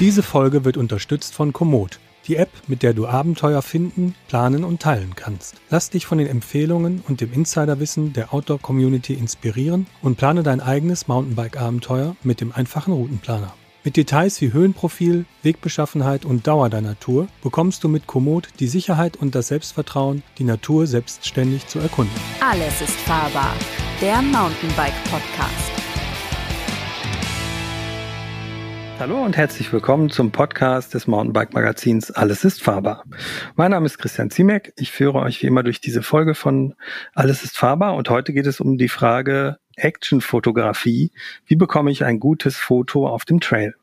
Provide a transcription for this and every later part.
Diese Folge wird unterstützt von Komoot, die App, mit der du Abenteuer finden, planen und teilen kannst. Lass dich von den Empfehlungen und dem Insiderwissen der Outdoor-Community inspirieren und plane dein eigenes Mountainbike-Abenteuer mit dem einfachen Routenplaner. Mit Details wie Höhenprofil, Wegbeschaffenheit und Dauer deiner Tour bekommst du mit Komoot die Sicherheit und das Selbstvertrauen, die Natur selbstständig zu erkunden. Alles ist fahrbar. Der Mountainbike Podcast. Hallo und herzlich willkommen zum Podcast des Mountainbike Magazins Alles ist fahrbar. Mein Name ist Christian Ziemek. Ich führe euch wie immer durch diese Folge von Alles ist fahrbar und heute geht es um die Frage Actionfotografie. Wie bekomme ich ein gutes Foto auf dem Trail?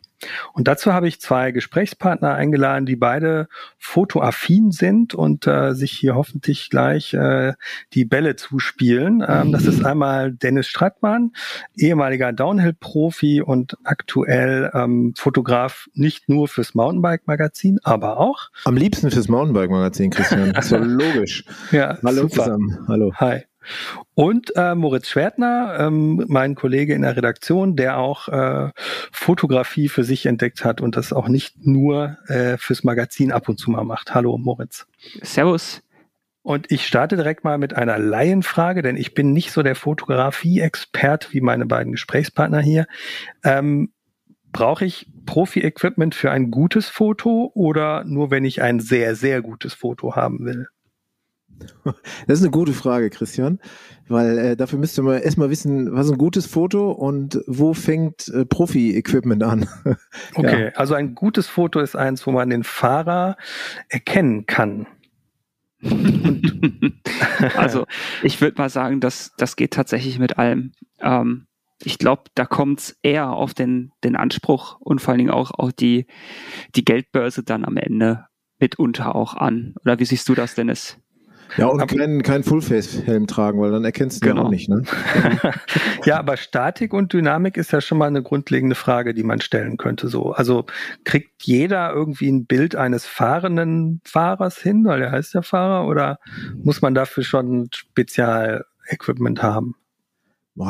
Und dazu habe ich zwei Gesprächspartner eingeladen, die beide fotoaffin sind und äh, sich hier hoffentlich gleich äh, die Bälle zuspielen. Ähm, das ist einmal Dennis Strattmann, ehemaliger Downhill-Profi und aktuell ähm, Fotograf nicht nur fürs Mountainbike-Magazin, aber auch. Am liebsten fürs Mountainbike-Magazin, Christian. Das ist ja logisch. Ja, Hallo super. zusammen. Hallo. Hi. Und äh, Moritz Schwertner, ähm, mein Kollege in der Redaktion, der auch äh, Fotografie für sich entdeckt hat und das auch nicht nur äh, fürs Magazin ab und zu mal macht. Hallo Moritz. Servus. Und ich starte direkt mal mit einer Laienfrage, denn ich bin nicht so der Fotografie-Expert wie meine beiden Gesprächspartner hier. Ähm, Brauche ich Profi-Equipment für ein gutes Foto oder nur wenn ich ein sehr, sehr gutes Foto haben will? Das ist eine gute Frage, Christian, weil äh, dafür müsste man erstmal wissen, was ist ein gutes Foto und wo fängt äh, Profi-Equipment an. okay, ja. also ein gutes Foto ist eins, wo man den Fahrer erkennen kann. also ich würde mal sagen, dass das geht tatsächlich mit allem. Ähm, ich glaube, da kommt es eher auf den, den Anspruch und vor allen Dingen auch auf die, die Geldbörse dann am Ende mitunter auch an. Oder wie siehst du das, Dennis? Ja, und keinen kein Fullface-Helm tragen, weil dann erkennst du genau. ja auch nicht. Ne? ja, aber Statik und Dynamik ist ja schon mal eine grundlegende Frage, die man stellen könnte. So, also kriegt jeder irgendwie ein Bild eines fahrenden Fahrers hin, weil er heißt ja Fahrer, oder muss man dafür schon Spezial-Equipment haben?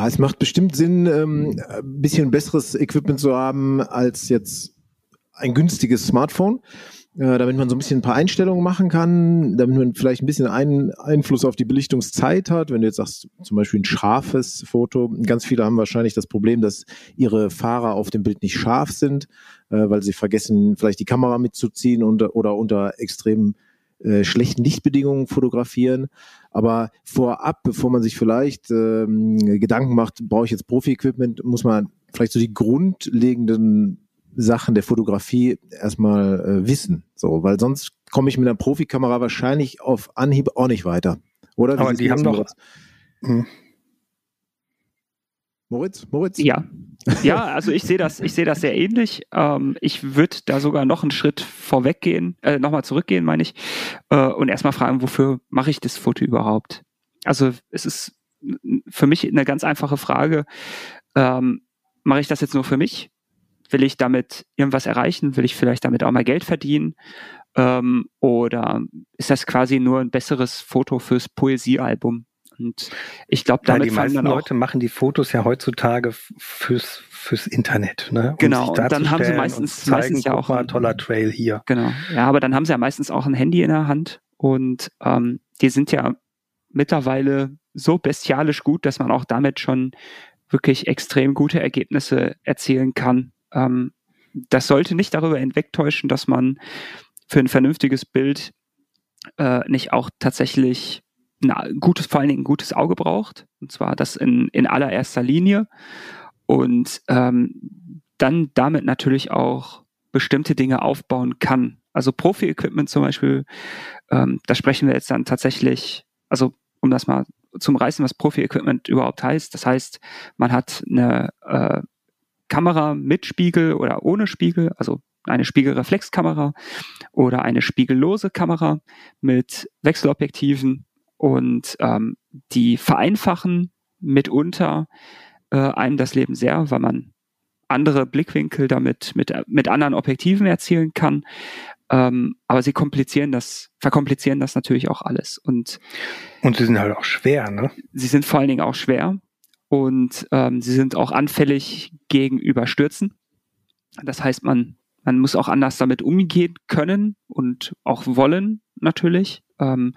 Es macht bestimmt Sinn, ähm, ein bisschen besseres Equipment zu haben als jetzt ein günstiges Smartphone. Äh, damit man so ein bisschen ein paar Einstellungen machen kann, damit man vielleicht ein bisschen einen Einfluss auf die Belichtungszeit hat. Wenn du jetzt sagst, zum Beispiel ein scharfes Foto, ganz viele haben wahrscheinlich das Problem, dass ihre Fahrer auf dem Bild nicht scharf sind, äh, weil sie vergessen, vielleicht die Kamera mitzuziehen und, oder unter extrem äh, schlechten Lichtbedingungen fotografieren. Aber vorab, bevor man sich vielleicht ähm, Gedanken macht, brauche ich jetzt Profi-Equipment, muss man vielleicht so die grundlegenden Sachen der Fotografie erstmal äh, wissen. So, weil sonst komme ich mit einer Profikamera wahrscheinlich auf Anhieb auch nicht weiter. Oder? Wie Aber die haben doch. Hm. Moritz, Moritz? Ja. Ja, also ich sehe das, ich sehe das sehr ähnlich. Ähm, ich würde da sogar noch einen Schritt vorweggehen, äh, nochmal zurückgehen, meine ich, äh, und erstmal fragen, wofür mache ich das Foto überhaupt? Also es ist für mich eine ganz einfache Frage. Ähm, mache ich das jetzt nur für mich? Will ich damit irgendwas erreichen? Will ich vielleicht damit auch mal Geld verdienen? Ähm, oder ist das quasi nur ein besseres Foto fürs Poesiealbum? Und ich glaube, damit ja, die meisten Leute machen die Fotos ja heutzutage fürs fürs Internet, ne? Um genau. Und dann haben sie meistens, zeigen, meistens ja auch mal ein toller Trail hier. Genau. Ja, aber dann haben sie ja meistens auch ein Handy in der Hand und ähm, die sind ja mittlerweile so bestialisch gut, dass man auch damit schon wirklich extrem gute Ergebnisse erzielen kann. Ähm, das sollte nicht darüber hinwegtäuschen, dass man für ein vernünftiges Bild äh, nicht auch tatsächlich ein gutes, vor allen Dingen ein gutes Auge braucht. Und zwar das in, in allererster Linie. Und ähm, dann damit natürlich auch bestimmte Dinge aufbauen kann. Also Profi-Equipment zum Beispiel, ähm, da sprechen wir jetzt dann tatsächlich, also um das mal zum Reißen, was Profi-Equipment überhaupt heißt. Das heißt, man hat eine äh, Kamera mit Spiegel oder ohne Spiegel, also eine Spiegelreflexkamera oder eine spiegellose Kamera mit Wechselobjektiven und ähm, die vereinfachen mitunter äh, einem das Leben sehr, weil man andere Blickwinkel damit mit, mit anderen Objektiven erzielen kann. Ähm, aber sie komplizieren das, verkomplizieren das natürlich auch alles. Und, und sie sind halt auch schwer, ne? Sie sind vor allen Dingen auch schwer und ähm, sie sind auch anfällig gegenüber Stürzen. Das heißt, man man muss auch anders damit umgehen können und auch wollen natürlich. Ähm,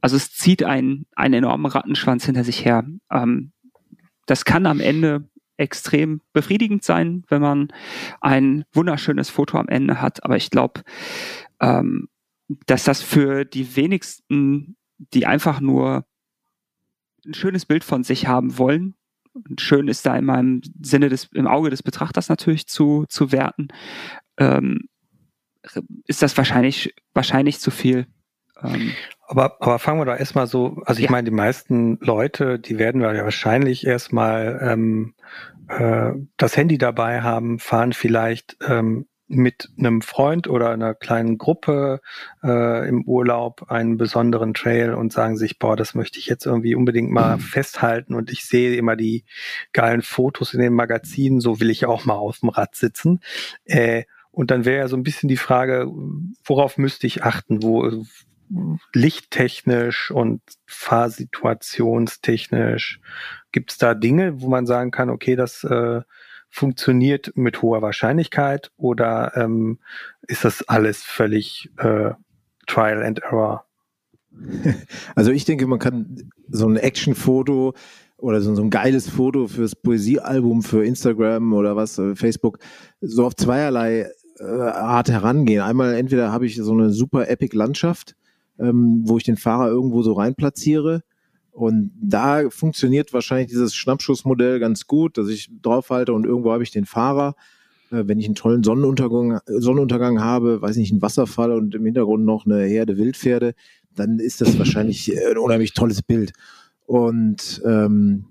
also es zieht einen, einen enormen Rattenschwanz hinter sich her. Ähm, das kann am Ende extrem befriedigend sein, wenn man ein wunderschönes Foto am Ende hat. Aber ich glaube, ähm, dass das für die wenigsten, die einfach nur ein schönes Bild von sich haben wollen, schön ist da in meinem Sinne des, im Auge des Betrachters natürlich zu, zu werten, ähm, ist das wahrscheinlich, wahrscheinlich zu viel. Ähm, aber, aber fangen wir doch erstmal so, also ich ja. meine, die meisten Leute, die werden ja wahrscheinlich erstmal ähm, äh, das Handy dabei haben, fahren vielleicht ähm, mit einem Freund oder einer kleinen Gruppe äh, im Urlaub einen besonderen Trail und sagen sich, boah, das möchte ich jetzt irgendwie unbedingt mal mhm. festhalten und ich sehe immer die geilen Fotos in den Magazinen, so will ich auch mal auf dem Rad sitzen. Äh, und dann wäre ja so ein bisschen die Frage, worauf müsste ich achten, wo lichttechnisch und fahrsituationstechnisch gibt es da Dinge, wo man sagen kann, okay, das äh, funktioniert mit hoher Wahrscheinlichkeit oder ähm, ist das alles völlig äh, Trial and Error? Also ich denke, man kann so ein Action-Foto oder so, so ein geiles Foto fürs Poesiealbum für Instagram oder was, äh, Facebook, so auf zweierlei äh, Art herangehen. Einmal entweder habe ich so eine super epic Landschaft, ähm, wo ich den Fahrer irgendwo so rein platziere und da funktioniert wahrscheinlich dieses Schnappschussmodell ganz gut, dass ich draufhalte und irgendwo habe ich den Fahrer. Äh, wenn ich einen tollen Sonnenuntergang, Sonnenuntergang habe, weiß nicht, einen Wasserfall und im Hintergrund noch eine Herde Wildpferde, dann ist das wahrscheinlich ein unheimlich tolles Bild. Und ähm,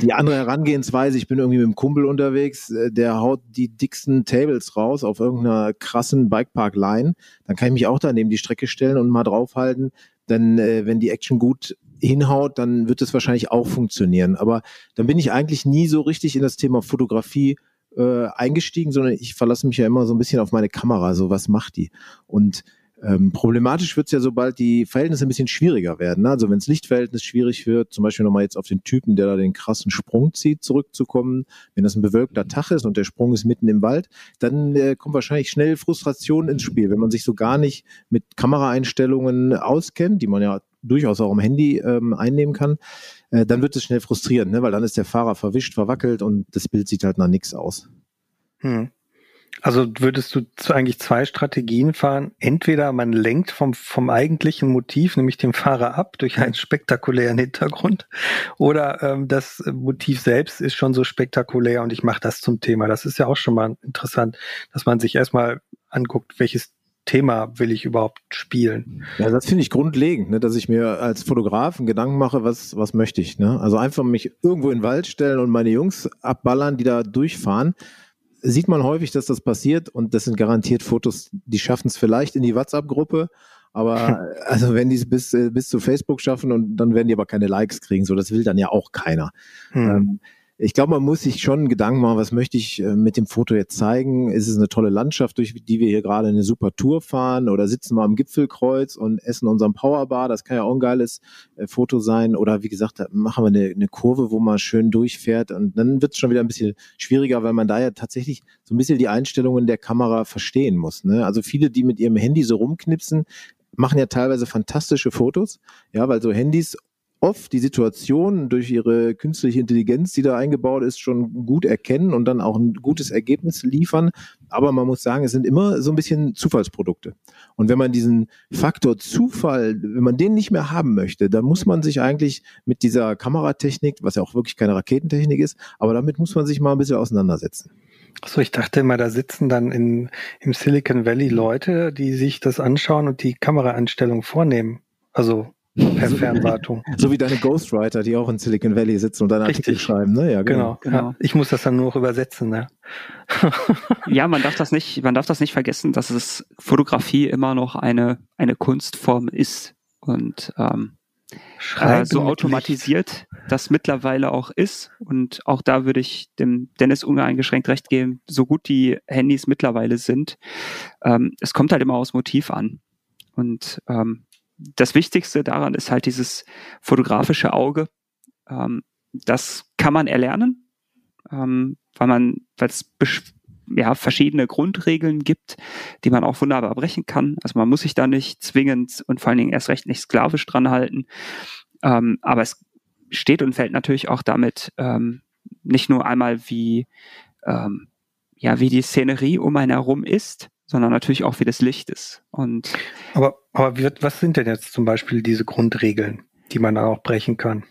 die andere Herangehensweise, ich bin irgendwie mit einem Kumpel unterwegs, äh, der haut die dicksten Tables raus auf irgendeiner krassen Bikepark-Line, dann kann ich mich auch da neben die Strecke stellen und mal draufhalten. Denn äh, wenn die Action gut hinhaut, dann wird es wahrscheinlich auch funktionieren. Aber dann bin ich eigentlich nie so richtig in das Thema Fotografie äh, eingestiegen, sondern ich verlasse mich ja immer so ein bisschen auf meine Kamera, so was macht die. Und ähm, problematisch wird es ja, sobald die Verhältnisse ein bisschen schwieriger werden. Ne? Also wenn das Lichtverhältnis schwierig wird, zum Beispiel nochmal jetzt auf den Typen, der da den krassen Sprung zieht, zurückzukommen, wenn das ein bewölkter Tag ist und der Sprung ist mitten im Wald, dann äh, kommt wahrscheinlich schnell Frustration ins Spiel, wenn man sich so gar nicht mit Kameraeinstellungen auskennt, die man ja durchaus auch am Handy ähm, einnehmen kann, äh, dann wird es schnell frustrierend, ne? weil dann ist der Fahrer verwischt, verwackelt und das Bild sieht halt nach nichts aus. Hm. Also würdest du eigentlich zwei Strategien fahren? Entweder man lenkt vom, vom eigentlichen Motiv, nämlich dem Fahrer ab, durch einen spektakulären Hintergrund, oder ähm, das Motiv selbst ist schon so spektakulär und ich mache das zum Thema. Das ist ja auch schon mal interessant, dass man sich erstmal anguckt, welches Thema will ich überhaupt spielen? Ja, das finde ich grundlegend, ne, dass ich mir als Fotograf einen Gedanken mache, was, was möchte ich. Ne? Also einfach mich irgendwo in den Wald stellen und meine Jungs abballern, die da durchfahren. Sieht man häufig, dass das passiert und das sind garantiert Fotos, die schaffen es vielleicht in die WhatsApp-Gruppe, aber also wenn die es bis, äh, bis zu Facebook schaffen und dann werden die aber keine Likes kriegen, so das will dann ja auch keiner. Hm. Ähm, ich glaube, man muss sich schon Gedanken machen, was möchte ich äh, mit dem Foto jetzt zeigen? Ist es eine tolle Landschaft, durch die wir hier gerade eine super Tour fahren oder sitzen wir am Gipfelkreuz und essen unseren Powerbar? Das kann ja auch ein geiles äh, Foto sein. Oder wie gesagt, machen wir eine, eine Kurve, wo man schön durchfährt und dann wird es schon wieder ein bisschen schwieriger, weil man da ja tatsächlich so ein bisschen die Einstellungen der Kamera verstehen muss. Ne? Also viele, die mit ihrem Handy so rumknipsen, machen ja teilweise fantastische Fotos, ja, weil so Handys oft die Situation durch ihre künstliche Intelligenz, die da eingebaut ist, schon gut erkennen und dann auch ein gutes Ergebnis liefern. Aber man muss sagen, es sind immer so ein bisschen Zufallsprodukte. Und wenn man diesen Faktor Zufall, wenn man den nicht mehr haben möchte, dann muss man sich eigentlich mit dieser Kameratechnik, was ja auch wirklich keine Raketentechnik ist, aber damit muss man sich mal ein bisschen auseinandersetzen. Achso, ich dachte immer, da sitzen dann in, im Silicon Valley Leute, die sich das anschauen und die Kameraeinstellung vornehmen. Also per Fernwartung. So wie deine Ghostwriter, die auch in Silicon Valley sitzen und deine Richtig. Artikel schreiben, ne? Ja, genau. genau. Ja, ich muss das dann nur noch übersetzen, ne? ja, man darf das nicht, man darf das nicht vergessen, dass es Fotografie immer noch eine, eine Kunstform ist und ähm, äh, so automatisiert das mittlerweile auch ist. Und auch da würde ich dem Dennis uneingeschränkt recht geben, so gut die Handys mittlerweile sind. Ähm, es kommt halt immer aus Motiv an. Und ähm, das Wichtigste daran ist halt dieses fotografische Auge. Ähm, das kann man erlernen, ähm, weil man, weil es ja verschiedene Grundregeln gibt, die man auch wunderbar brechen kann. Also man muss sich da nicht zwingend und vor allen Dingen erst recht nicht sklavisch dran halten. Ähm, aber es steht und fällt natürlich auch damit ähm, nicht nur einmal wie ähm, ja wie die Szenerie um einen herum ist, sondern natürlich auch wie das Licht ist. Und aber aber wie, was sind denn jetzt zum Beispiel diese Grundregeln, die man auch brechen kann?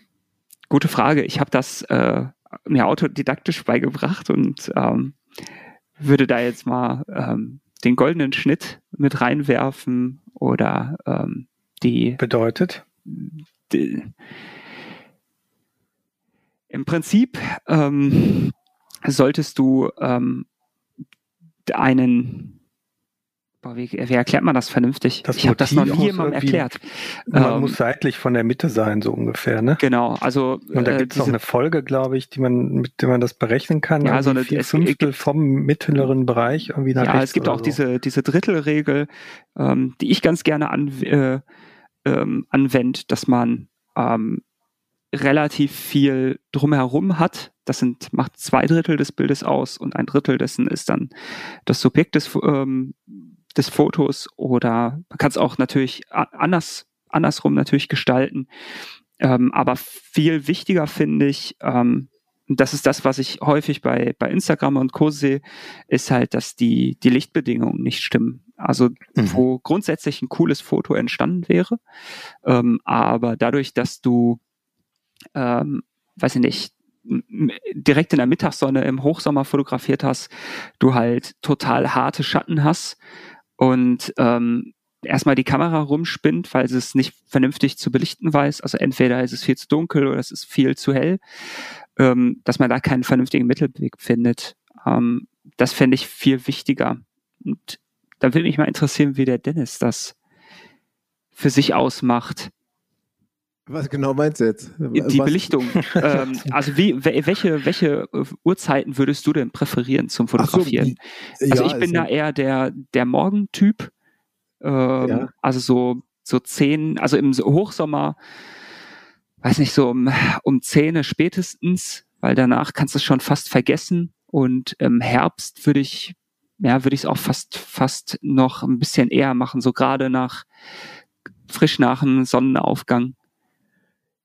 Gute Frage. Ich habe das äh, mir autodidaktisch beigebracht und ähm, würde da jetzt mal ähm, den goldenen Schnitt mit reinwerfen oder ähm, die bedeutet die, im Prinzip ähm, solltest du ähm, einen Boah, wie, wie, erklärt man das vernünftig? Das ich habe das noch nie jemandem erklärt. Man ähm, muss seitlich von der Mitte sein, so ungefähr, ne? Genau, also und da äh, gibt es auch eine Folge, glaube ich, die man, mit der man das berechnen kann. Ja, so eine vier Fünftel vom mittleren Bereich irgendwie nach Ja, es gibt auch so. diese diese Drittelregel, ähm, die ich ganz gerne an, äh, ähm, anwende, dass man ähm, relativ viel drumherum hat. Das sind, macht zwei Drittel des Bildes aus und ein Drittel dessen ist dann das Subjekt des, ähm, des Fotos oder man kann es auch natürlich anders, andersrum natürlich gestalten. Ähm, aber viel wichtiger finde ich, ähm, das ist das, was ich häufig bei, bei Instagram und Co. sehe, ist halt, dass die, die Lichtbedingungen nicht stimmen. Also, mhm. wo grundsätzlich ein cooles Foto entstanden wäre, ähm, aber dadurch, dass du, ähm, weiß ich nicht, direkt in der Mittagssonne im Hochsommer fotografiert hast, du halt total harte Schatten hast und ähm, erstmal die Kamera rumspinnt, weil sie es nicht vernünftig zu belichten weiß. Also entweder ist es viel zu dunkel oder es ist viel zu hell, ähm, dass man da keinen vernünftigen Mittelweg findet. Ähm, das fände ich viel wichtiger. Und da würde mich mal interessieren, wie der Dennis das für sich ausmacht. Was genau meinst du jetzt? Die Was? Belichtung. ähm, also wie, welche, welche äh, Uhrzeiten würdest du denn präferieren zum Fotografieren? So, ja, also ich bin also, da eher der, der Morgentyp. Ähm, ja. Also so, so zehn, also im Hochsommer, weiß nicht, so um, um zehn spätestens, weil danach kannst du es schon fast vergessen. Und im Herbst würde ich, ja, würde ich es auch fast, fast noch ein bisschen eher machen, so gerade nach, frisch nach dem Sonnenaufgang.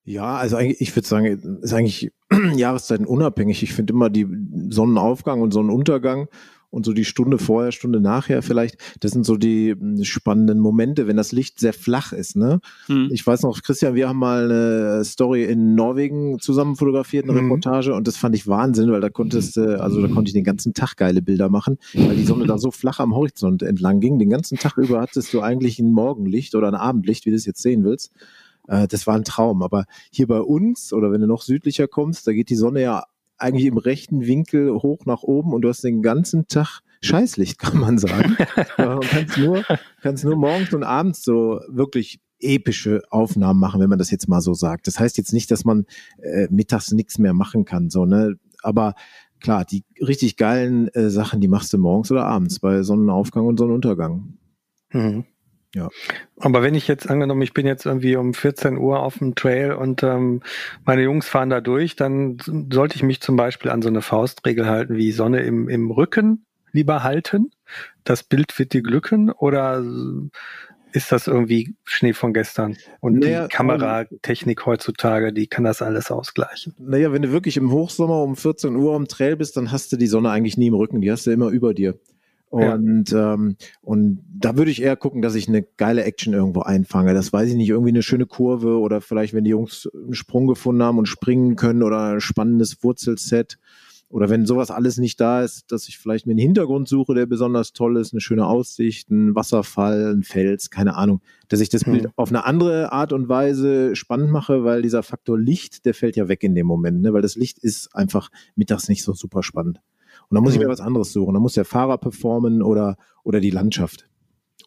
Ja, also eigentlich, ich würde sagen, ist eigentlich Jahreszeiten unabhängig. Ich finde immer die Sonnenaufgang und Sonnenuntergang und so die Stunde vorher, Stunde nachher vielleicht, das sind so die hm, spannenden Momente, wenn das Licht sehr flach ist. Ne? Hm. Ich weiß noch, Christian, wir haben mal eine Story in Norwegen zusammen fotografiert, eine hm. Reportage, und das fand ich Wahnsinn, weil da konntest, also da konnte ich den ganzen Tag geile Bilder machen, weil die Sonne da so flach am Horizont entlang ging. Den ganzen Tag über hattest du eigentlich ein Morgenlicht oder ein Abendlicht, wie du es jetzt sehen willst. Äh, das war ein Traum. Aber hier bei uns oder wenn du noch südlicher kommst, da geht die Sonne ja eigentlich im rechten Winkel hoch nach oben und du hast den ganzen Tag Scheißlicht, kann man sagen. Man kannst nur, kannst nur morgens und abends so wirklich epische Aufnahmen machen, wenn man das jetzt mal so sagt. Das heißt jetzt nicht, dass man äh, mittags nichts mehr machen kann, so, ne? Aber klar, die richtig geilen äh, Sachen, die machst du morgens oder abends bei Sonnenaufgang und Sonnenuntergang. Mhm. Ja. Aber wenn ich jetzt angenommen, ich bin jetzt irgendwie um 14 Uhr auf dem Trail und ähm, meine Jungs fahren da durch, dann sollte ich mich zum Beispiel an so eine Faustregel halten wie Sonne im, im Rücken lieber halten. Das Bild wird dir glücken oder ist das irgendwie Schnee von gestern? Und naja, die Kameratechnik heutzutage, die kann das alles ausgleichen. Naja, wenn du wirklich im Hochsommer um 14 Uhr am Trail bist, dann hast du die Sonne eigentlich nie im Rücken, die hast du immer über dir. Und, ja. ähm, und da würde ich eher gucken, dass ich eine geile Action irgendwo einfange. Das weiß ich nicht, irgendwie eine schöne Kurve oder vielleicht, wenn die Jungs einen Sprung gefunden haben und springen können oder ein spannendes Wurzelset. Oder wenn sowas alles nicht da ist, dass ich vielleicht mir einen Hintergrund suche, der besonders toll ist, eine schöne Aussicht, ein Wasserfall, ein Fels, keine Ahnung, dass ich das Bild hm. auf eine andere Art und Weise spannend mache, weil dieser Faktor Licht, der fällt ja weg in dem Moment, ne? weil das Licht ist einfach mittags nicht so super spannend. Und dann muss ich mir was anderes suchen. Dann muss der Fahrer performen oder, oder die Landschaft.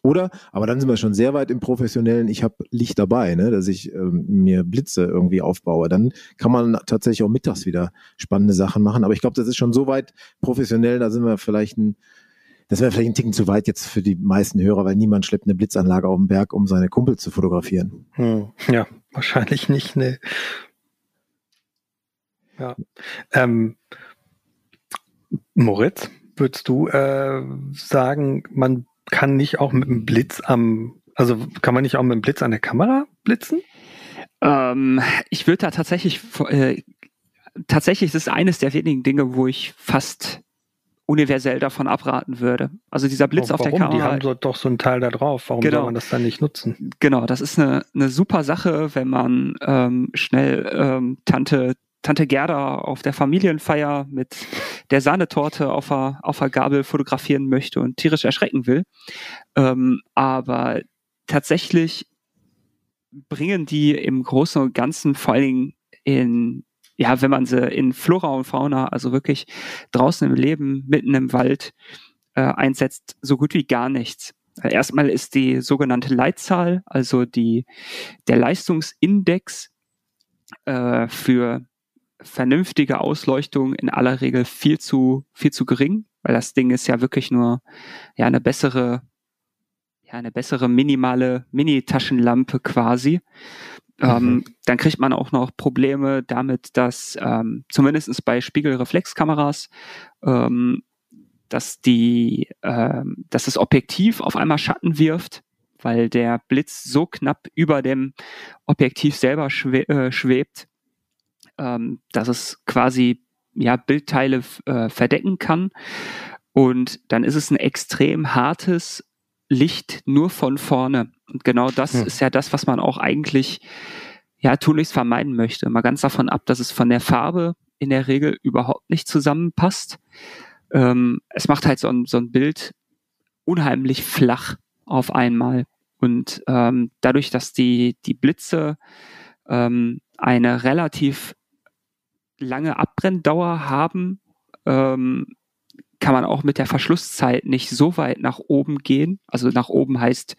Oder, aber dann sind wir schon sehr weit im Professionellen, ich habe Licht dabei, ne, dass ich ähm, mir Blitze irgendwie aufbaue. Dann kann man tatsächlich auch mittags wieder spannende Sachen machen. Aber ich glaube, das ist schon so weit professionell, da sind wir vielleicht ein, das wäre vielleicht ein Ticken zu weit jetzt für die meisten Hörer, weil niemand schleppt eine Blitzanlage auf den Berg, um seine Kumpel zu fotografieren. Hm, ja, wahrscheinlich nicht, ne. Ja. Ähm, Moritz, würdest du äh, sagen, man kann nicht auch mit einem Blitz am, also kann man nicht auch mit einem Blitz an der Kamera blitzen? Ähm, ich würde da tatsächlich, äh, tatsächlich ist es eines der wenigen Dinge, wo ich fast universell davon abraten würde. Also dieser Blitz Warum? auf der Kamera. Die haben so, doch so einen Teil da drauf. Warum Genau. soll man das dann nicht nutzen? Genau, das ist eine, eine super Sache, wenn man ähm, schnell ähm, Tante Tante Gerda auf der Familienfeier mit der Sahnetorte auf der, auf der Gabel fotografieren möchte und tierisch erschrecken will. Ähm, aber tatsächlich bringen die im Großen und Ganzen vor allen Dingen in, ja, wenn man sie in Flora und Fauna, also wirklich draußen im Leben, mitten im Wald äh, einsetzt, so gut wie gar nichts. Erstmal ist die sogenannte Leitzahl, also die, der Leistungsindex äh, für vernünftige Ausleuchtung in aller Regel viel zu, viel zu gering, weil das Ding ist ja wirklich nur ja eine bessere, ja eine bessere minimale Mini-Taschenlampe quasi. Ähm, dann kriegt man auch noch Probleme damit, dass ähm, zumindest bei Spiegelreflexkameras ähm, dass die, ähm, dass das Objektiv auf einmal Schatten wirft, weil der Blitz so knapp über dem Objektiv selber schwe äh, schwebt, ähm, dass es quasi ja Bildteile äh, verdecken kann. Und dann ist es ein extrem hartes Licht nur von vorne. Und genau das Hm. ist ja das, was man auch eigentlich ja tunlichst vermeiden möchte. Mal ganz davon ab, dass es von der Farbe in der Regel überhaupt nicht zusammenpasst. Ähm, es macht halt so ein, so ein Bild unheimlich flach auf einmal. Und ähm, dadurch, dass die, die Blitze ähm, eine relativ lange Abbrenndauer haben, ähm, kann man auch mit der Verschlusszeit nicht so weit nach oben gehen. Also nach oben heißt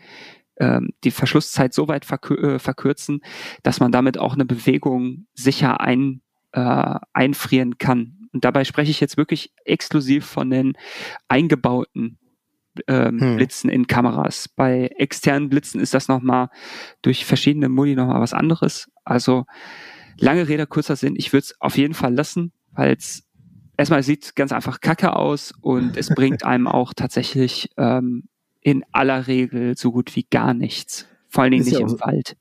ähm, die Verschlusszeit so weit verkür äh, verkürzen, dass man damit auch eine Bewegung sicher ein, äh, einfrieren kann. Und dabei spreche ich jetzt wirklich exklusiv von den eingebauten ähm, Hm. Blitzen in Kameras. Bei externen Blitzen ist das nochmal durch verschiedene Modi nochmal was anderes. Also lange Rede, kurzer Sinn, ich würde es auf jeden Fall lassen, weil es erstmal sieht ganz einfach kacke aus und es bringt einem auch tatsächlich ähm, in aller Regel so gut wie gar nichts. Vor allen Dingen Ist nicht ja im so- Wald.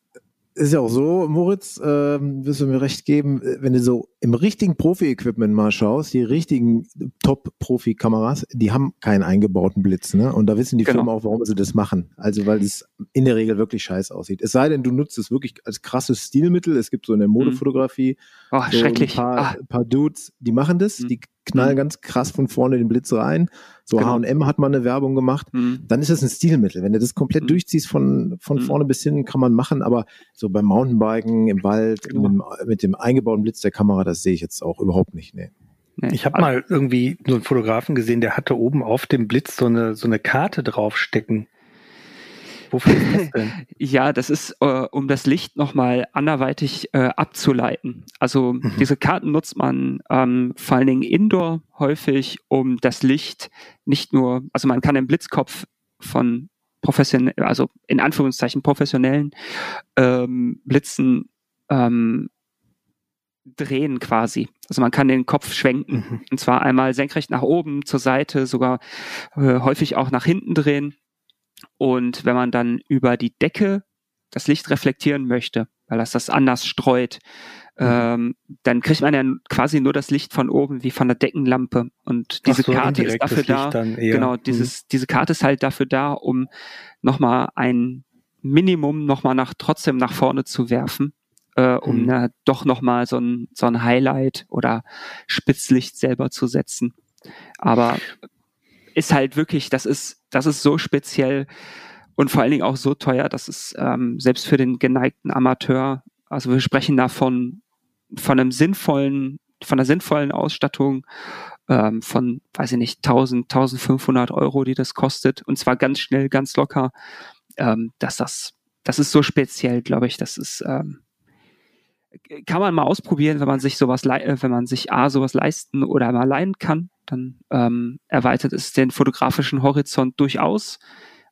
Ist ja auch so, Moritz, ähm, wirst du mir recht geben, wenn du so im richtigen Profi-Equipment mal schaust, die richtigen Top-Profi-Kameras, die haben keinen eingebauten Blitz, ne? Und da wissen die Genau. Firmen auch, warum sie das machen. Also, weil es in der Regel wirklich scheiße aussieht. Es sei denn, du nutzt es wirklich als krasses Stilmittel. Es gibt so in der Modefotografie Oh, so schrecklich. ein paar, Ah, paar Dudes, die machen das, Mhm. die knallen Mhm. ganz krass von vorne den Blitz rein. So Genau. H&M hat mal eine Werbung gemacht hm. dann ist es ein Stilmittel. Wenn du das komplett Mhm. durchziehst von, von Mhm. vorne bis hin, kann man machen, aber so beim Mountainbiken im Wald Genau. mit, dem, mit dem eingebauten Blitz der Kamera, das sehe ich jetzt auch überhaupt nicht. Nee. Ich habe mal irgendwie so einen Fotografen gesehen, der hatte oben auf dem Blitz so eine, so eine Karte draufstecken. Wofür ist das denn? Ja, das ist, äh, um das Licht nochmal anderweitig äh, abzuleiten. Also Mhm. diese Karten nutzt man ähm, vor allen Dingen indoor häufig, um das Licht nicht nur, also man kann den Blitzkopf von professionell, also in Anführungszeichen professionellen ähm, Blitzen ähm, drehen quasi. Also man kann den Kopf schwenken. Mhm. Und zwar einmal senkrecht nach oben, zur Seite, sogar äh, häufig auch nach hinten drehen. Und wenn man dann über die Decke das Licht reflektieren möchte, weil das das anders streut, ähm, dann kriegt man ja quasi nur das Licht von oben wie von der Deckenlampe. Und diese so, Karte ist dafür da, genau, Mhm. dieses, diese Karte ist halt dafür da, um nochmal ein Minimum nochmal nach, trotzdem nach vorne zu werfen, äh, um Mhm. na, doch nochmal so ein, so ein Highlight oder Spitzlicht selber zu setzen. Aber ist halt wirklich, das ist, das ist so speziell und vor allen Dingen auch so teuer, dass es ähm, selbst für den geneigten Amateur, also wir sprechen da von, von einem sinnvollen, von einer sinnvollen Ausstattung ähm, von, weiß ich nicht, 1000, 1500 Euro, die das kostet und zwar ganz schnell, ganz locker, ähm, dass das, das ist so speziell, glaube ich, das ist, ähm, kann man mal ausprobieren, wenn man sich sowas, äh, wenn man sich A, sowas leisten oder mal leihen kann, dann ähm, erweitert es den fotografischen Horizont durchaus,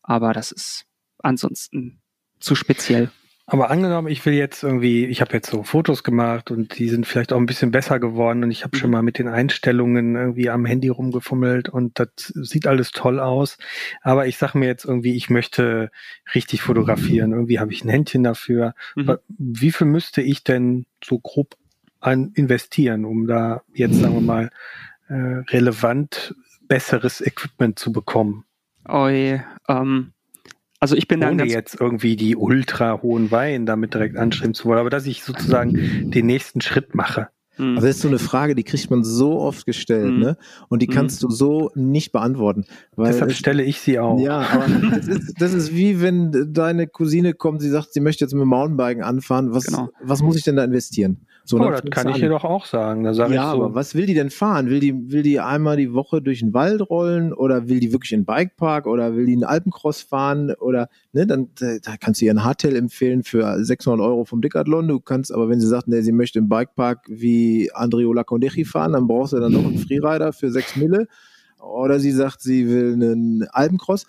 aber das ist ansonsten zu speziell. Aber angenommen, ich will jetzt irgendwie, ich habe jetzt so Fotos gemacht und die sind vielleicht auch ein bisschen besser geworden und ich habe schon mhm. mal mit den Einstellungen irgendwie am Handy rumgefummelt und das sieht alles toll aus. Aber ich sage mir jetzt irgendwie, ich möchte richtig fotografieren. Irgendwie habe ich ein Händchen dafür. Mhm. Wie viel müsste ich denn so grob an investieren, um da jetzt, sagen wir mal, äh, relevant besseres Equipment zu bekommen? Oh je, ähm, also ich bin Ohne dann jetzt irgendwie die ultra hohen Wein damit direkt anstreben zu wollen, aber dass ich sozusagen den nächsten Schritt mache. Mhm. Also das ist so eine Frage, die kriegt man so oft gestellt, mhm. ne? Und die kannst mhm. du so nicht beantworten. Deshalb es, stelle ich sie auch. Ja, aber das, ist, das ist wie wenn deine Cousine kommt, sie sagt, sie möchte jetzt mit dem Mountainbiken anfahren. Was, genau. was muss ich denn da investieren? So, oh, das kann ich dir doch auch sagen. Da sag ja, ich so. aber was will die denn fahren? Will die, will die einmal die Woche durch den Wald rollen oder will die wirklich in den Bikepark oder will die einen Alpencross fahren oder, ne, dann, da kannst du ihr ein Hardtail empfehlen für 600 Euro vom Decathlon. Du kannst, aber wenn sie sagt, ne, sie möchte im Bikepark wie Andriola Condechi fahren, dann brauchst du dann noch einen Freerider für 6 Mille. Oder sie sagt, sie will einen Alpencross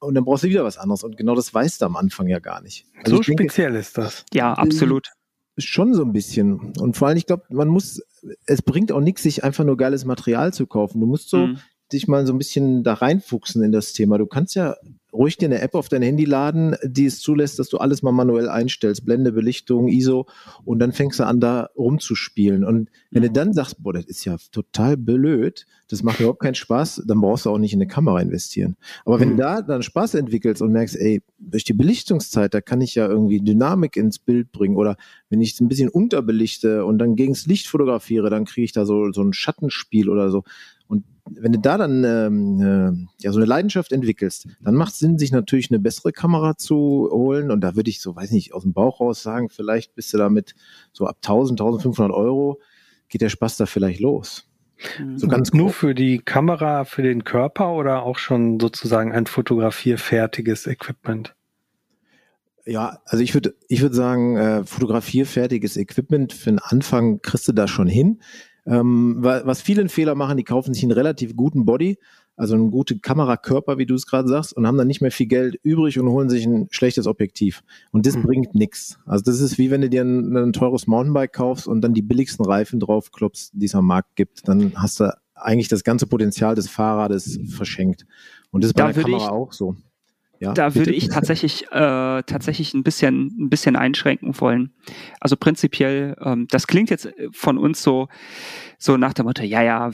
und dann brauchst du wieder was anderes. Und genau das weißt du am Anfang ja gar nicht. Also so speziell ist das. Ja, absolut schon so ein bisschen. Und vor allem, ich glaube, man muss, es bringt auch nichts, sich einfach nur geiles Material zu kaufen. Du musst so mhm. dich mal so ein bisschen da reinfuchsen in das Thema. Du kannst ja ruhig dir eine App auf dein Handy laden, die es zulässt, dass du alles mal manuell einstellst, Blende, Belichtung, ISO und dann fängst du an, da rumzuspielen. Und wenn du dann sagst, boah, das ist ja total blöd, das macht überhaupt keinen Spaß, dann brauchst du auch nicht in eine Kamera investieren. Aber wenn mhm. du da dann Spaß entwickelst und merkst, ey, durch die Belichtungszeit, da kann ich ja irgendwie Dynamik ins Bild bringen oder wenn ich es ein bisschen unterbelichte und dann gegens Licht fotografiere, dann kriege ich da so, so ein Schattenspiel oder so wenn du da dann ähm, äh, ja so eine Leidenschaft entwickelst, dann macht es Sinn, sich natürlich eine bessere Kamera zu holen. Und da würde ich so, weiß nicht, aus dem Bauch raus sagen, vielleicht bist du damit so ab 1000, 1500 Euro geht der Spaß da vielleicht los. Mhm. So ganz nur für die Kamera, für den Körper oder auch schon sozusagen ein fotografierfertiges Equipment? Ja, also ich würde ich würde sagen, äh, fotografierfertiges Equipment für den Anfang kriegst du da schon hin. Ähm, was viele Fehler machen, die kaufen sich einen relativ guten Body, also einen guten Kamerakörper, wie du es gerade sagst, und haben dann nicht mehr viel Geld übrig und holen sich ein schlechtes Objektiv. Und das mhm. bringt nichts. Also das ist wie wenn du dir ein, ein, teures Mountainbike kaufst und dann die billigsten Reifen draufklopfst, die es am Markt gibt. Dann hast du eigentlich das ganze Potenzial des Fahrrades verschenkt. Und das ist bei da der Kamera auch so. Ja, da bitte? würde ich tatsächlich äh, tatsächlich ein bisschen ein bisschen einschränken wollen. Also prinzipiell, ähm, das klingt jetzt von uns so so nach dem Motto, ja ja,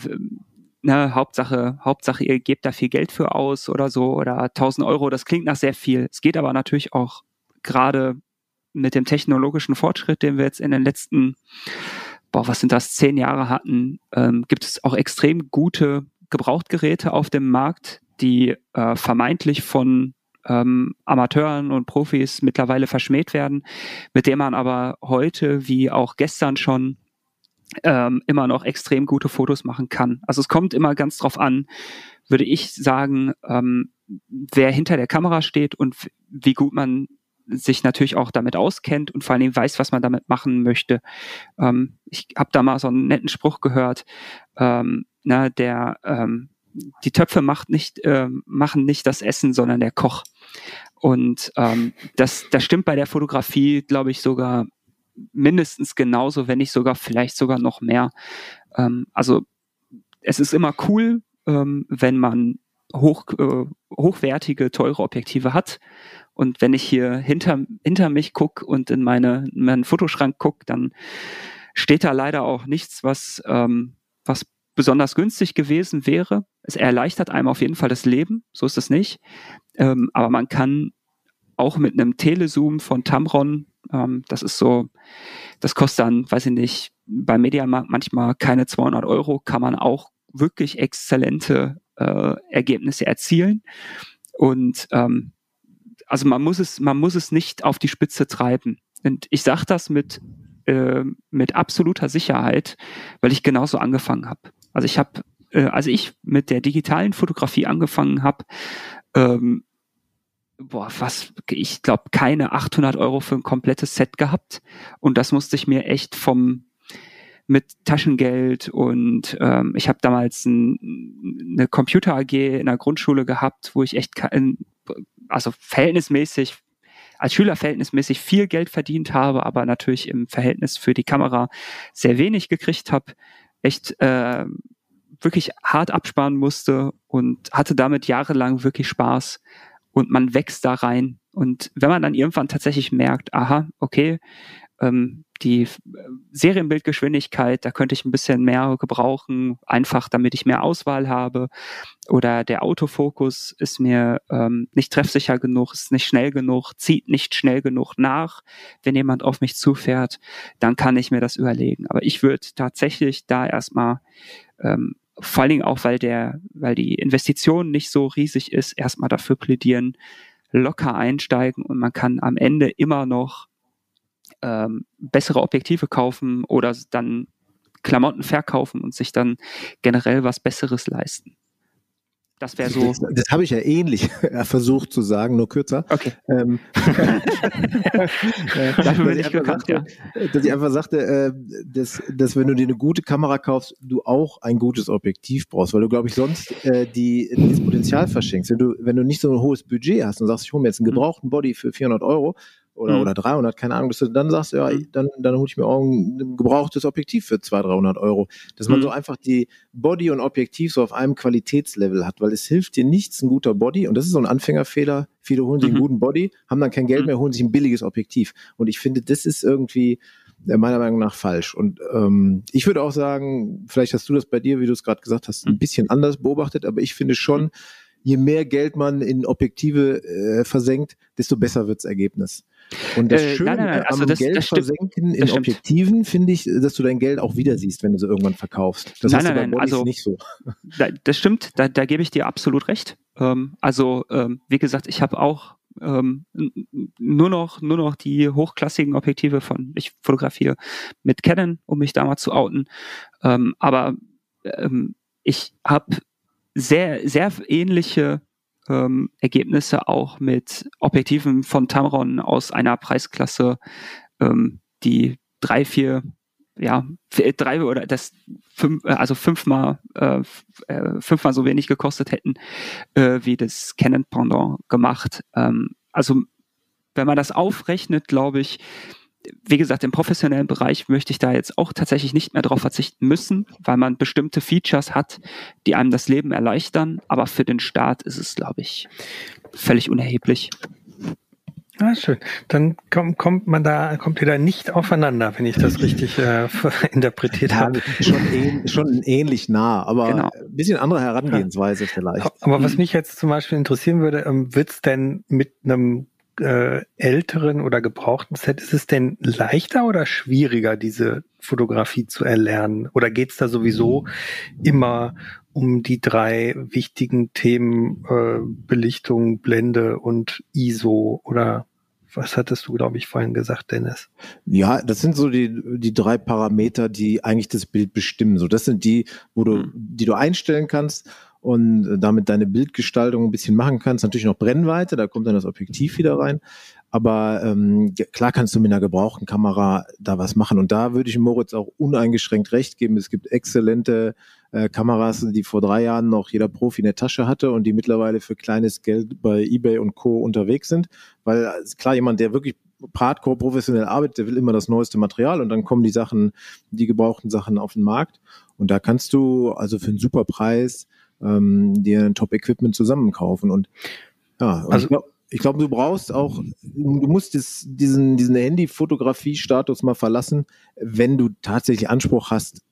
ne, Hauptsache Hauptsache ihr gebt da viel Geld für aus oder so oder 1000 Euro. Das klingt nach sehr viel. Es geht aber natürlich auch gerade mit dem technologischen Fortschritt, den wir jetzt in den letzten boah, was sind das, zehn Jahre hatten, ähm, gibt es auch extrem gute Gebrauchtgeräte auf dem Markt, die äh, vermeintlich von ähm, Amateuren und Profis mittlerweile verschmäht werden, mit dem man aber heute wie auch gestern schon ähm, immer noch extrem gute Fotos machen kann. Also es kommt immer ganz drauf an, würde ich sagen, ähm, wer hinter der Kamera steht und wie gut man sich natürlich auch damit auskennt und vor allen Dingen weiß, was man damit machen möchte. Ähm, ich habe da mal so einen netten Spruch gehört, ähm, na, der ähm, die Töpfe macht nicht, äh, machen nicht das Essen, sondern der Koch. Und ähm, das, das stimmt bei der Fotografie, glaube ich, sogar mindestens genauso, wenn nicht sogar vielleicht sogar noch mehr. Ähm, also es ist immer cool, ähm, wenn man hoch, äh, hochwertige, teure Objektive hat. Und wenn ich hier hinter, hinter mich gucke und in, meine, in meinen Fotoschrank gucke, dann steht da leider auch nichts, was, ähm, was besonders günstig gewesen wäre. Es erleichtert einem auf jeden Fall das Leben, so ist es nicht. Ähm, aber man kann auch mit einem Telezoom von Tamron, ähm, das ist so, das kostet dann, weiß ich nicht, beim Mediamarkt manchmal keine 200 Euro, kann man auch wirklich exzellente äh, Ergebnisse erzielen. Und ähm, also man muss es, man muss es nicht auf die Spitze treiben. Und ich sage das mit äh, mit absoluter Sicherheit, weil ich genauso angefangen habe. Also ich habe, äh, als ich mit der digitalen Fotografie angefangen habe, ähm, boah, was, ich glaube, keine 800 Euro für ein komplettes Set gehabt. Und das musste ich mir echt vom, mit Taschengeld und ähm, ich habe damals ein, eine Computer AG in der Grundschule gehabt, wo ich echt, also verhältnismäßig als Schüler verhältnismäßig viel Geld verdient habe, aber natürlich im Verhältnis für die Kamera sehr wenig gekriegt habe, echt äh, wirklich hart absparen musste und hatte damit jahrelang wirklich Spaß und man wächst da rein. Und wenn man dann irgendwann tatsächlich merkt, aha, okay, ähm, die äh, Serienbildgeschwindigkeit, da könnte ich ein bisschen mehr gebrauchen, einfach damit ich mehr Auswahl habe. Oder der Autofokus ist mir ähm, nicht treffsicher genug, ist nicht schnell genug, zieht nicht schnell genug nach, wenn jemand auf mich zufährt, dann kann ich mir das überlegen. Aber ich würde tatsächlich da erstmal ähm, vor allen Dingen auch, weil der, weil die Investition nicht so riesig ist, erstmal dafür plädieren, locker einsteigen und man kann am Ende immer noch ähm, bessere Objektive kaufen oder dann Klamotten verkaufen und sich dann generell was Besseres leisten. Das wäre so. Das, das habe ich ja ähnlich versucht zu sagen, nur kürzer. Okay. Ähm, Dafür bin ich bekannt, sagte, ja. Dass ich einfach sagte, äh, dass, dass wenn du dir eine gute Kamera kaufst, du auch ein gutes Objektiv brauchst, weil du, glaube ich, sonst äh, die, das Potenzial verschenkst. Wenn du, wenn du nicht so ein hohes Budget hast und sagst, ich hole mir jetzt einen mhm. gebrauchten Body für 400 Euro, oder, mhm. oder 300, keine Ahnung, dass du dann sagst, ja, mhm. dann, dann hole ich mir auch ein gebrauchtes Objektiv für 200, 300 Euro. Dass man mhm. so einfach die Body und Objektiv so auf einem Qualitätslevel hat, weil es hilft dir nichts, ein guter Body, und das ist so ein Anfängerfehler, viele holen sich einen mhm. guten Body, haben dann kein Geld mhm. mehr, holen sich ein billiges Objektiv. Und ich finde, das ist irgendwie äh, meiner Meinung nach falsch. Und ähm, ich würde auch sagen, vielleicht hast du das bei dir, wie du es gerade gesagt hast, ein bisschen anders beobachtet, aber ich finde schon, je mehr Geld man in Objektive äh, versenkt, desto besser wirds Ergebnis. Und das äh, Schöne nein, nein, also am das, Geld das versenken in Objektiven finde ich, dass du dein Geld auch wieder siehst, wenn du sie irgendwann verkaufst. Das nein, nein, nein, also nicht so. das stimmt, da, da gebe ich dir absolut recht. Ähm, also ähm, wie gesagt, ich habe auch ähm, nur noch nur noch die hochklassigen Objektive von ich fotografiere mit Canon, um mich da mal zu outen. Ähm, aber ähm, ich habe sehr sehr ähnliche ähm, Ergebnisse auch mit Objektiven von Tamron aus einer Preisklasse, ähm, die drei, vier, ja, drei oder das fünf, äh, also fünfmal, äh, äh, fünfmal so wenig gekostet hätten, äh, wie das Canon Pendant gemacht. Ähm, also wenn man das aufrechnet, glaube ich, wie gesagt, im professionellen Bereich möchte ich da jetzt auch tatsächlich nicht mehr darauf verzichten müssen, weil man bestimmte Features hat, die einem das Leben erleichtern. Aber für den Staat ist es, glaube ich, völlig unerheblich. Ah, schön. Dann kommt, kommt man da, kommt ihr da nicht aufeinander, wenn ich das richtig äh, interpretiert ja, habe. Schon, schon ähnlich nah, aber genau. ein bisschen andere Herangehensweise ja. vielleicht. Aber was mich jetzt zum Beispiel interessieren würde, ähm, wird es denn mit einem äh, älteren oder gebrauchten Set, ist es denn leichter oder schwieriger, diese Fotografie zu erlernen? Oder geht es da sowieso immer um die drei wichtigen Themen äh, Belichtung, Blende und ISO? Oder was hattest du, glaube ich, vorhin gesagt, Dennis? Ja, das sind so die, die drei Parameter, die eigentlich das Bild bestimmen. So, das sind die, wo du, hm. die du einstellen kannst und damit deine Bildgestaltung ein bisschen machen kannst. Natürlich noch Brennweite, da kommt dann das Objektiv wieder rein. Aber ähm, klar kannst du mit einer gebrauchten Kamera da was machen. Und da würde ich Moritz auch uneingeschränkt recht geben. Es gibt exzellente äh, Kameras, die vor drei Jahren noch jeder Profi in der Tasche hatte und die mittlerweile für kleines Geld bei eBay und Co. unterwegs sind. Weil äh, klar, jemand, der wirklich hardcore professionell arbeitet, der will immer das neueste Material und dann kommen die Sachen, die gebrauchten Sachen auf den Markt. Und da kannst du also für einen super Preis ähm, dir ein Top-Equipment zusammenkaufen. Und ja, also, ich glaube, glaub, du brauchst auch, du musst das, diesen, diesen Handy-Fotografie-Status mal verlassen, wenn du tatsächlich Anspruch hast,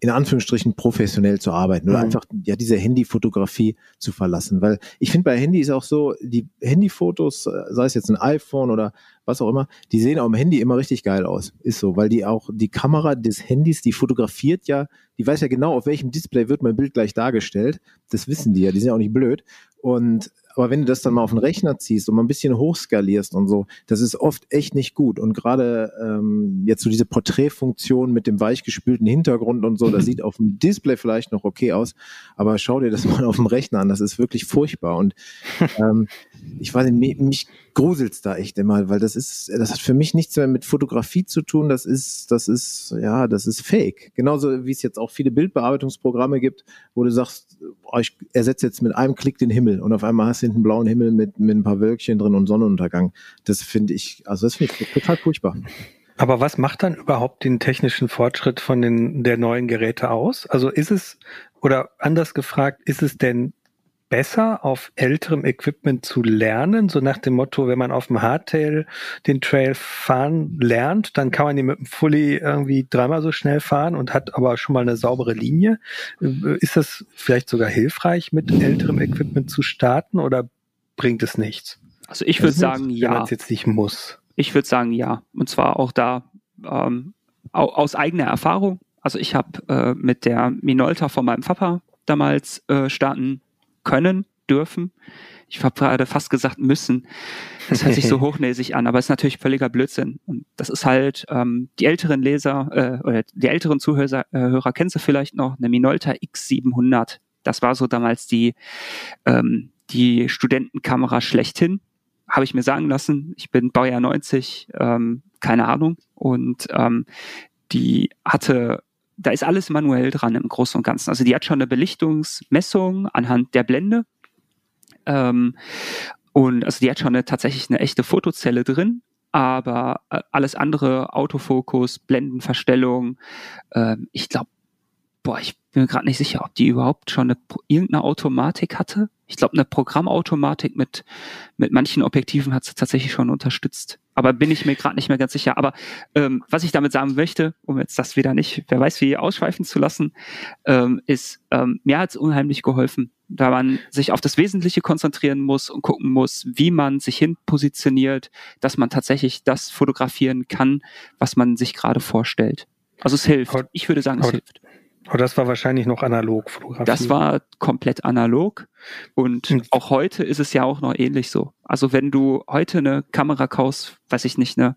in Anführungsstrichen professionell zu arbeiten oder mhm. einfach ja diese Handyfotografie zu verlassen, weil ich finde bei Handy ist auch so die Handyfotos, äh, sei es jetzt ein iPhone oder was auch immer, die sehen auf dem Handy immer richtig geil aus, ist so, weil die auch die Kamera des Handys, die fotografiert ja, die weiß ja genau auf welchem Display wird mein Bild gleich dargestellt, das wissen die ja, die sind ja auch nicht blöd. Und aber wenn du das dann mal auf den Rechner ziehst und mal ein bisschen hochskalierst und so, das ist oft echt nicht gut. Und gerade ähm, jetzt so diese Porträtfunktion mit dem weichgespülten Hintergrund und so, das sieht auf dem Display vielleicht noch okay aus, aber schau dir das mal auf dem Rechner an, das ist wirklich furchtbar. Und ähm, ich weiß nicht, mich gruselt's da echt immer, weil das ist, das hat für mich nichts mehr mit Fotografie zu tun. Das ist, das ist, ja, das ist Fake. Genauso wie es jetzt auch viele Bildbearbeitungsprogramme gibt, wo du sagst, oh, ich ersetze jetzt mit einem Klick den Himmel und auf einmal hast du einen blauen Himmel mit, mit ein paar Wölkchen drin und Sonnenuntergang. Das finde ich, also das finde ich total furchtbar. Aber was macht dann überhaupt den technischen Fortschritt von den der neuen Geräte aus? Also ist es oder anders gefragt, ist es denn besser, auf älterem Equipment zu lernen, so nach dem Motto, wenn man auf dem Hardtail den Trail fahren lernt, dann kann man den mit dem Fully irgendwie dreimal so schnell fahren und hat aber schon mal eine saubere Linie. Ist das vielleicht sogar hilfreich, mit älterem Equipment zu starten oder bringt es nichts? Also ich würde sagen, ja. Wenn man es jetzt nicht muss. Ich würde sagen, ja. Und zwar auch da ähm, aus eigener Erfahrung. Also ich habe äh, mit der Minolta von meinem Papa damals äh, starten können, dürfen. Ich habe gerade fast gesagt müssen. Das hört sich so hochnäsig an, aber es ist natürlich völliger Blödsinn. Und das ist halt, ähm, die älteren Leser äh, oder die älteren Zuhörer äh, Hörer kennen sie vielleicht noch, eine Minolta X700. Das war so damals die, ähm, die Studentenkamera schlechthin. Habe ich mir sagen lassen. Ich bin Baujahr 90, ähm, keine Ahnung. Und ähm, die hatte da ist alles manuell dran im Großen und Ganzen. Also die hat schon eine Belichtungsmessung anhand der Blende. Ähm, und also die hat schon eine, tatsächlich eine echte Fotozelle drin, aber äh, alles andere, Autofokus, Blendenverstellung, äh, ich glaube, boah, ich bin mir gerade nicht sicher, ob die überhaupt schon eine, irgendeine Automatik hatte. Ich glaube, eine Programmautomatik mit, mit manchen Objektiven hat sie tatsächlich schon unterstützt. Aber bin ich mir gerade nicht mehr ganz sicher. Aber ähm, was ich damit sagen möchte, um jetzt das wieder nicht, wer weiß wie, ausschweifen zu lassen, ähm, ist, ähm, mir hat es unheimlich geholfen, da man sich auf das Wesentliche konzentrieren muss und gucken muss, wie man sich hin positioniert, dass man tatsächlich das fotografieren kann, was man sich gerade vorstellt. Also es hilft. Ich würde sagen, es hilft. Aber das war wahrscheinlich noch analog Fotografie. Das war komplett analog. Und hm. auch heute ist es ja auch noch ähnlich so. Also wenn du heute eine Kamera kaufst, weiß ich nicht, eine,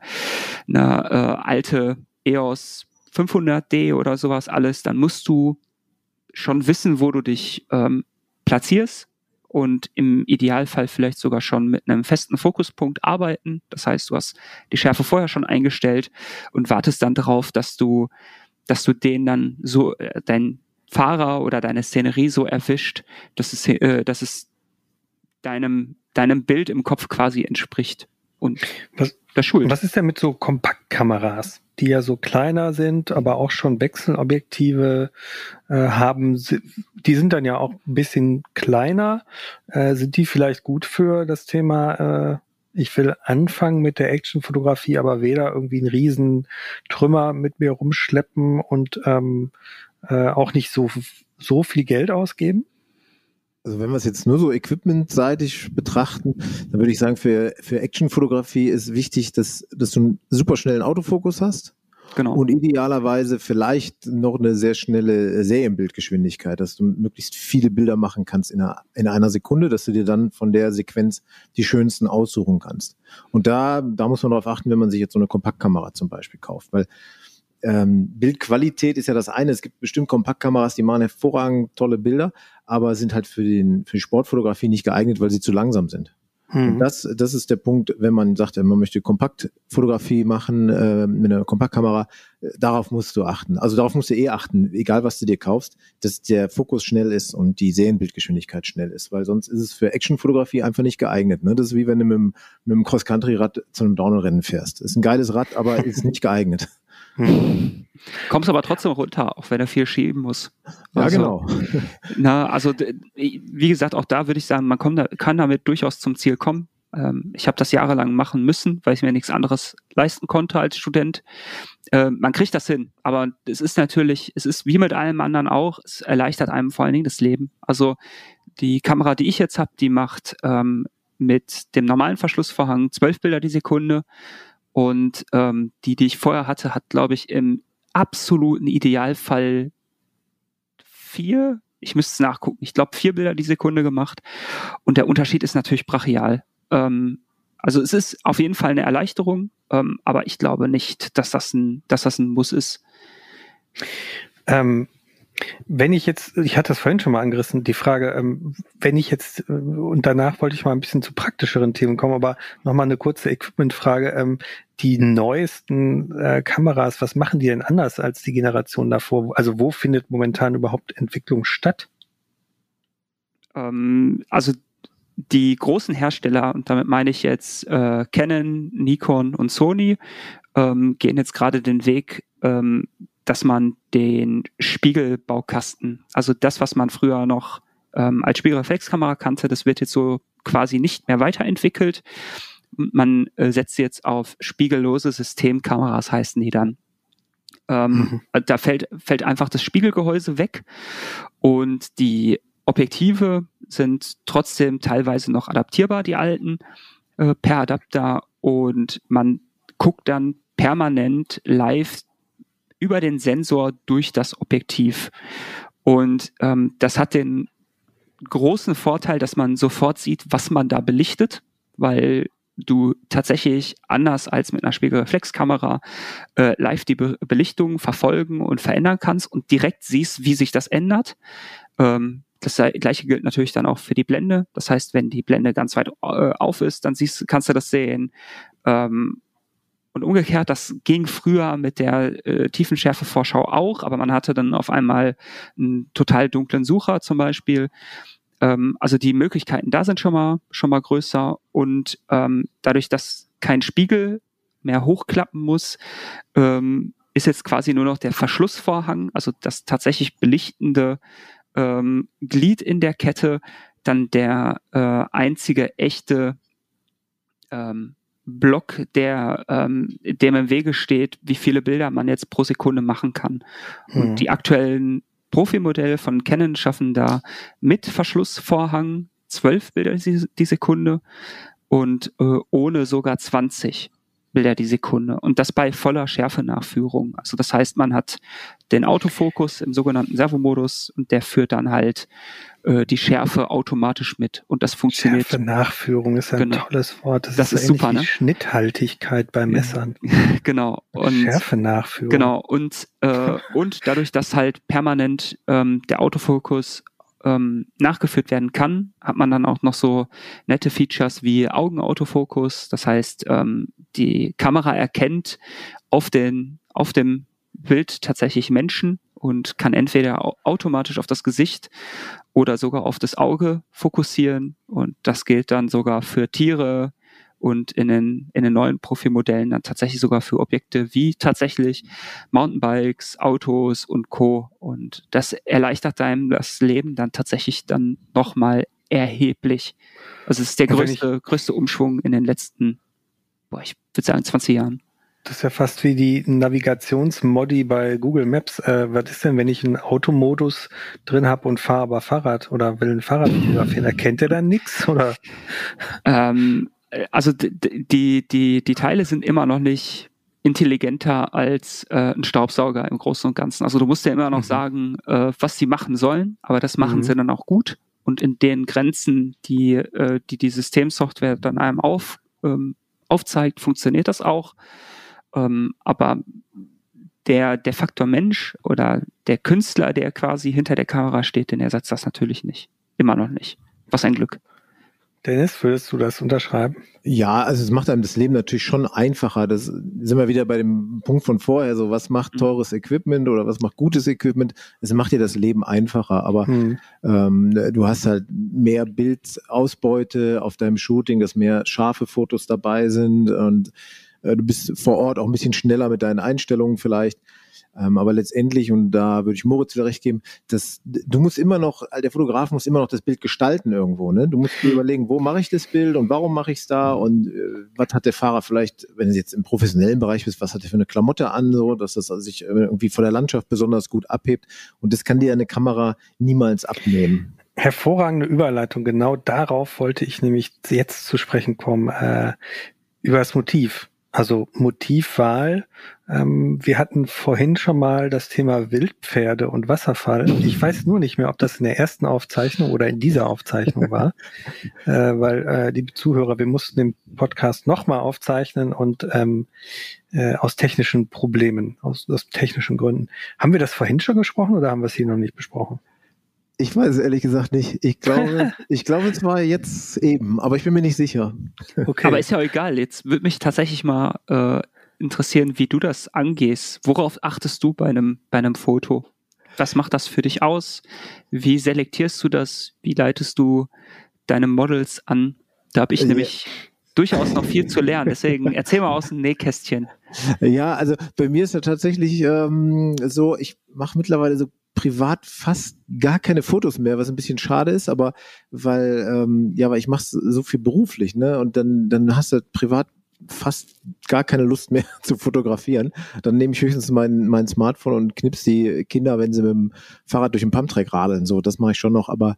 eine äh, alte EOS 500D oder sowas alles, dann musst du schon wissen, wo du dich ähm, platzierst und im Idealfall vielleicht sogar schon mit einem festen Fokuspunkt arbeiten. Das heißt, du hast die Schärfe vorher schon eingestellt und wartest dann darauf, dass du dass du den dann so, äh, dein Fahrer oder deine Szenerie so erwischt, dass es, äh, dass es deinem, deinem Bild im Kopf quasi entspricht. Und was, das schult. Was ist denn mit so Kompaktkameras, die ja so kleiner sind, aber auch schon Wechselobjektive äh, haben? Die sind dann ja auch ein bisschen kleiner. Äh, sind die vielleicht gut für das Thema äh, ich will anfangen mit der Actionfotografie, aber weder irgendwie einen riesen Trümmer mit mir rumschleppen und ähm, äh, auch nicht so, so viel Geld ausgeben? Also wenn wir es jetzt nur so equipmentseitig betrachten, dann würde ich sagen, für, für Actionfotografie ist wichtig, dass, dass du einen super schnellen Autofokus hast. Genau. Und idealerweise vielleicht noch eine sehr schnelle Serienbildgeschwindigkeit, dass du möglichst viele Bilder machen kannst in einer, in einer Sekunde, dass du dir dann von der Sequenz die schönsten aussuchen kannst. Und da, da muss man darauf achten, wenn man sich jetzt so eine Kompaktkamera zum Beispiel kauft, weil ähm, Bildqualität ist ja das eine. Es gibt bestimmt Kompaktkameras, die machen hervorragend tolle Bilder, aber sind halt für, den, für die Sportfotografie nicht geeignet, weil sie zu langsam sind. Mhm. Das, das ist der Punkt, wenn man sagt, man möchte Kompaktfotografie machen äh, mit einer Kompaktkamera, äh, darauf musst du achten. Also darauf musst du eh achten, egal was du dir kaufst, dass der Fokus schnell ist und die Serienbildgeschwindigkeit schnell ist, weil sonst ist es für Actionfotografie einfach nicht geeignet. Ne? Das ist wie wenn du mit, mit einem Cross-Country-Rad zu einem Downhill-Rennen fährst. Ist ein geiles Rad, aber ist nicht geeignet. Hm. Kommst aber trotzdem runter, auch wenn er viel schieben muss. Ja, also, genau. Na, also wie gesagt, auch da würde ich sagen, man kommt, kann damit durchaus zum Ziel kommen. Ähm, ich habe das jahrelang machen müssen, weil ich mir nichts anderes leisten konnte als Student. Äh, man kriegt das hin, aber es ist natürlich, es ist wie mit allem anderen auch, es erleichtert einem vor allen Dingen das Leben. Also die Kamera, die ich jetzt habe, die macht ähm, mit dem normalen Verschlussvorhang zwölf Bilder die Sekunde und ähm, die, die ich vorher hatte, hat, glaube ich, im absoluten Idealfall vier, ich müsste es nachgucken, ich glaube vier Bilder die Sekunde gemacht. Und der Unterschied ist natürlich brachial. Ähm, also es ist auf jeden Fall eine Erleichterung, ähm, aber ich glaube nicht, dass das ein, dass das ein Muss ist. Ähm, Wenn ich jetzt, ich hatte das vorhin schon mal angerissen, die Frage, ähm, wenn ich jetzt, äh, und danach wollte ich mal ein bisschen zu praktischeren Themen kommen, aber nochmal eine kurze Equipment-Frage. Ähm, die neuesten äh, Kameras, was machen die denn anders als die Generation davor? Also wo findet momentan überhaupt Entwicklung statt? Ähm, also die großen Hersteller, und damit meine ich jetzt äh, Canon, Nikon und Sony, ähm, gehen jetzt gerade den Weg, ähm, dass man den Spiegelbaukasten, also das, was man früher noch ähm, als Spiegelreflexkamera kannte, das wird jetzt so quasi nicht mehr weiterentwickelt. Man äh, setzt jetzt auf spiegellose Systemkameras, heißen die dann. Ähm, mhm. Da fällt, fällt einfach das Spiegelgehäuse weg und die Objektive sind trotzdem teilweise noch adaptierbar, die alten, äh, per Adapter und man guckt dann permanent live über den Sensor durch das Objektiv. Und ähm, das hat den großen Vorteil, dass man sofort sieht, was man da belichtet, weil du tatsächlich anders als mit einer Spiegelreflexkamera äh, live die Be Belichtung verfolgen und verändern kannst und direkt siehst, wie sich das ändert. Ähm, das gleiche gilt natürlich dann auch für die Blende. Das heißt, wenn die Blende ganz weit äh, auf ist, dann siehst, kannst du das sehen. Ähm, und umgekehrt, das ging früher mit der äh, Tiefenschärfe-Vorschau auch, aber man hatte dann auf einmal einen total dunklen Sucher zum Beispiel. Ähm, also die Möglichkeiten da sind schon mal schon mal größer und ähm, dadurch, dass kein Spiegel mehr hochklappen muss, ähm, ist jetzt quasi nur noch der Verschlussvorhang, also das tatsächlich belichtende ähm, Glied in der Kette dann der äh, einzige echte ähm, Block, der ähm, dem im Wege steht, wie viele Bilder man jetzt pro Sekunde machen kann. Mhm. Und die aktuellen Profimodelle von Canon schaffen da mit Verschlussvorhang zwölf Bilder die Sekunde und äh, ohne sogar 20. Bilder die Sekunde und das bei voller Schärfe-Nachführung. Also das heißt, man hat den Autofokus im sogenannten Servomodus und der führt dann halt äh, die Schärfe automatisch mit und das funktioniert. Schärfe-Nachführung ist ein genau. tolles Wort. Das, das ist, ist super, ne? Schnitthaltigkeit bei Messern. genau. Und, Schärfe-Nachführung. Genau. Und, äh, und dadurch, dass halt permanent ähm, der Autofokus ähm, nachgeführt werden kann, hat man dann auch noch so nette Features wie Augenautofokus. Das heißt, ähm, die Kamera erkennt auf, den, auf dem Bild tatsächlich Menschen und kann entweder automatisch auf das Gesicht oder sogar auf das Auge fokussieren. Und das gilt dann sogar für Tiere, und in den, in den neuen Profilmodellen dann tatsächlich sogar für Objekte wie tatsächlich Mountainbikes, Autos und Co. Und das erleichtert einem das Leben dann tatsächlich dann nochmal erheblich. Also es ist der größte, ich, größte Umschwung in den letzten, boah, ich würde sagen 20 Jahren. Das ist ja fast wie die Navigationsmodi bei Google Maps. Äh, was ist denn, wenn ich einen Automodus drin habe und fahre aber Fahrrad oder will ein Fahrrad fotografieren? Erkennt er dann nichts? Oder? Ähm, äh, also die, die, die Teile sind immer noch nicht intelligenter als äh, ein Staubsauger im Großen und Ganzen. Also du musst ja immer noch mhm. sagen, äh, was sie machen sollen, aber das machen mhm. sie dann auch gut. Und in den Grenzen, die äh, die, die Systemsoftware dann einem auf, ähm, aufzeigt, funktioniert das auch. Ähm, aber der, der Faktor Mensch oder der Künstler, der quasi hinter der Kamera steht, den ersetzt das natürlich nicht. Immer noch nicht. Was ein Glück. Dennis, würdest du das unterschreiben? Ja, also es macht einem das Leben natürlich schon einfacher. Das sind wir wieder bei dem Punkt von vorher. So, was macht mhm. teures Equipment oder was macht gutes Equipment? Es macht dir das Leben einfacher, aber mhm. ähm, du hast halt mehr Bildausbeute auf deinem Shooting, dass mehr scharfe Fotos dabei sind und äh, du bist vor Ort auch ein bisschen schneller mit deinen Einstellungen vielleicht. Ähm, aber letztendlich, und da würde ich Moritz wieder recht geben, dass du musst immer noch, der Fotograf muss immer noch das Bild gestalten irgendwo. Ne? Du musst dir überlegen, wo mache ich das Bild und warum mache ich es da und äh, was hat der Fahrer vielleicht, wenn du jetzt im professionellen Bereich bist, was hat er für eine Klamotte an, so dass das sich irgendwie von der Landschaft besonders gut abhebt. Und das kann dir eine Kamera niemals abnehmen. Hervorragende Überleitung. Genau darauf wollte ich nämlich jetzt zu sprechen kommen. Äh, über das Motiv also Motivwahl. Ähm, wir hatten vorhin schon mal das Thema Wildpferde und Wasserfall. Ich weiß nur nicht mehr, ob das in der ersten Aufzeichnung oder in dieser Aufzeichnung war, äh, weil äh, die Zuhörer, wir mussten den Podcast nochmal aufzeichnen und ähm, äh, aus technischen Problemen, aus, aus technischen Gründen. Haben wir das vorhin schon gesprochen oder haben wir es hier noch nicht besprochen? Ich weiß es ehrlich gesagt nicht. Ich glaube, ich glaube, es war jetzt eben, aber ich bin mir nicht sicher. Okay. Aber ist ja egal. Jetzt würde mich tatsächlich mal äh, interessieren, wie du das angehst. Worauf achtest du bei einem, bei einem Foto? Was macht das für dich aus? Wie selektierst du das? Wie leitest du deine Models an? Da habe ich ja. nämlich durchaus noch viel zu lernen. Deswegen erzähl mal aus dem Nähkästchen. Ja, also bei mir ist ja tatsächlich ähm, so, ich mache mittlerweile so privat fast gar keine Fotos mehr, was ein bisschen schade ist, aber weil, ähm, ja, weil ich mache so viel beruflich, ne? Und dann, dann hast du privat fast gar keine Lust mehr zu fotografieren. Dann nehme ich höchstens mein, mein Smartphone und knips die Kinder, wenn sie mit dem Fahrrad durch den Pumptrack radeln. So, das mache ich schon noch. Aber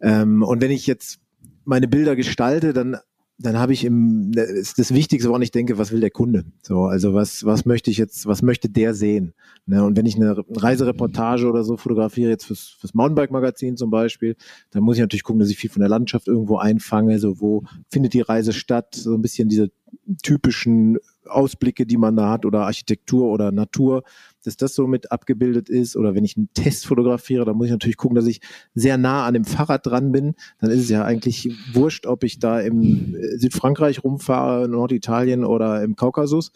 ähm, und wenn ich jetzt meine Bilder gestalte, dann dann habe ich im ist das Wichtigste, woran ich denke, was will der Kunde? So, also was was möchte ich jetzt, was möchte der sehen? Ne? Und wenn ich eine Reisereportage oder so fotografiere, jetzt fürs, fürs Mountainbike-Magazin zum Beispiel, dann muss ich natürlich gucken, dass ich viel von der Landschaft irgendwo einfange. So, wo findet die Reise statt? So ein bisschen diese typischen Ausblicke, die man da hat, oder Architektur oder Natur, dass das so mit abgebildet ist. Oder wenn ich einen Test fotografiere, dann muss ich natürlich gucken, dass ich sehr nah an dem Fahrrad dran bin. Dann ist es ja eigentlich wurscht, ob ich da im Südfrankreich rumfahre, Norditalien oder im Kaukasus.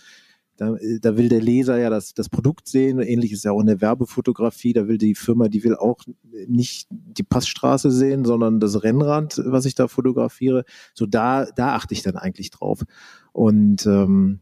Da, da will der Leser ja das, das Produkt sehen. Ähnlich ist ja auch in der Werbefotografie. Da will die Firma, die will auch nicht die Passstraße sehen, sondern das Rennrad, was ich da fotografiere. So da, da achte ich dann eigentlich drauf. Und ähm,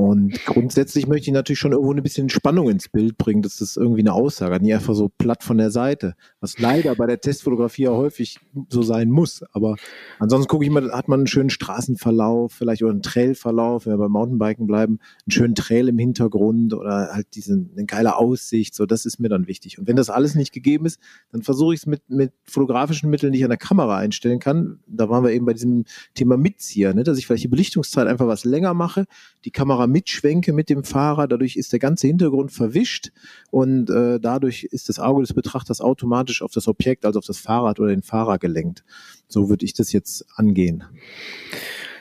und grundsätzlich möchte ich natürlich schon irgendwo ein bisschen Spannung ins Bild bringen, dass das irgendwie eine Aussage hat, nicht einfach so platt von der Seite, was leider bei der Testfotografie ja häufig so sein muss. Aber ansonsten gucke ich mal, hat man einen schönen Straßenverlauf, vielleicht oder einen Trailverlauf, wenn wir beim Mountainbiken bleiben, einen schönen Trail im Hintergrund oder halt diese eine geile Aussicht, so das ist mir dann wichtig. Und wenn das alles nicht gegeben ist, dann versuche ich es mit, mit fotografischen Mitteln, die ich an der Kamera einstellen kann. Da waren wir eben bei diesem Thema Mitzieher, ne? dass ich vielleicht die Belichtungszeit einfach was länger mache, die Kamera mitschwenke mit dem Fahrer. Dadurch ist der ganze Hintergrund verwischt und äh, dadurch ist das Auge des Betrachters automatisch auf das Objekt, also auf das Fahrrad oder den Fahrer gelenkt. So würde ich das jetzt angehen.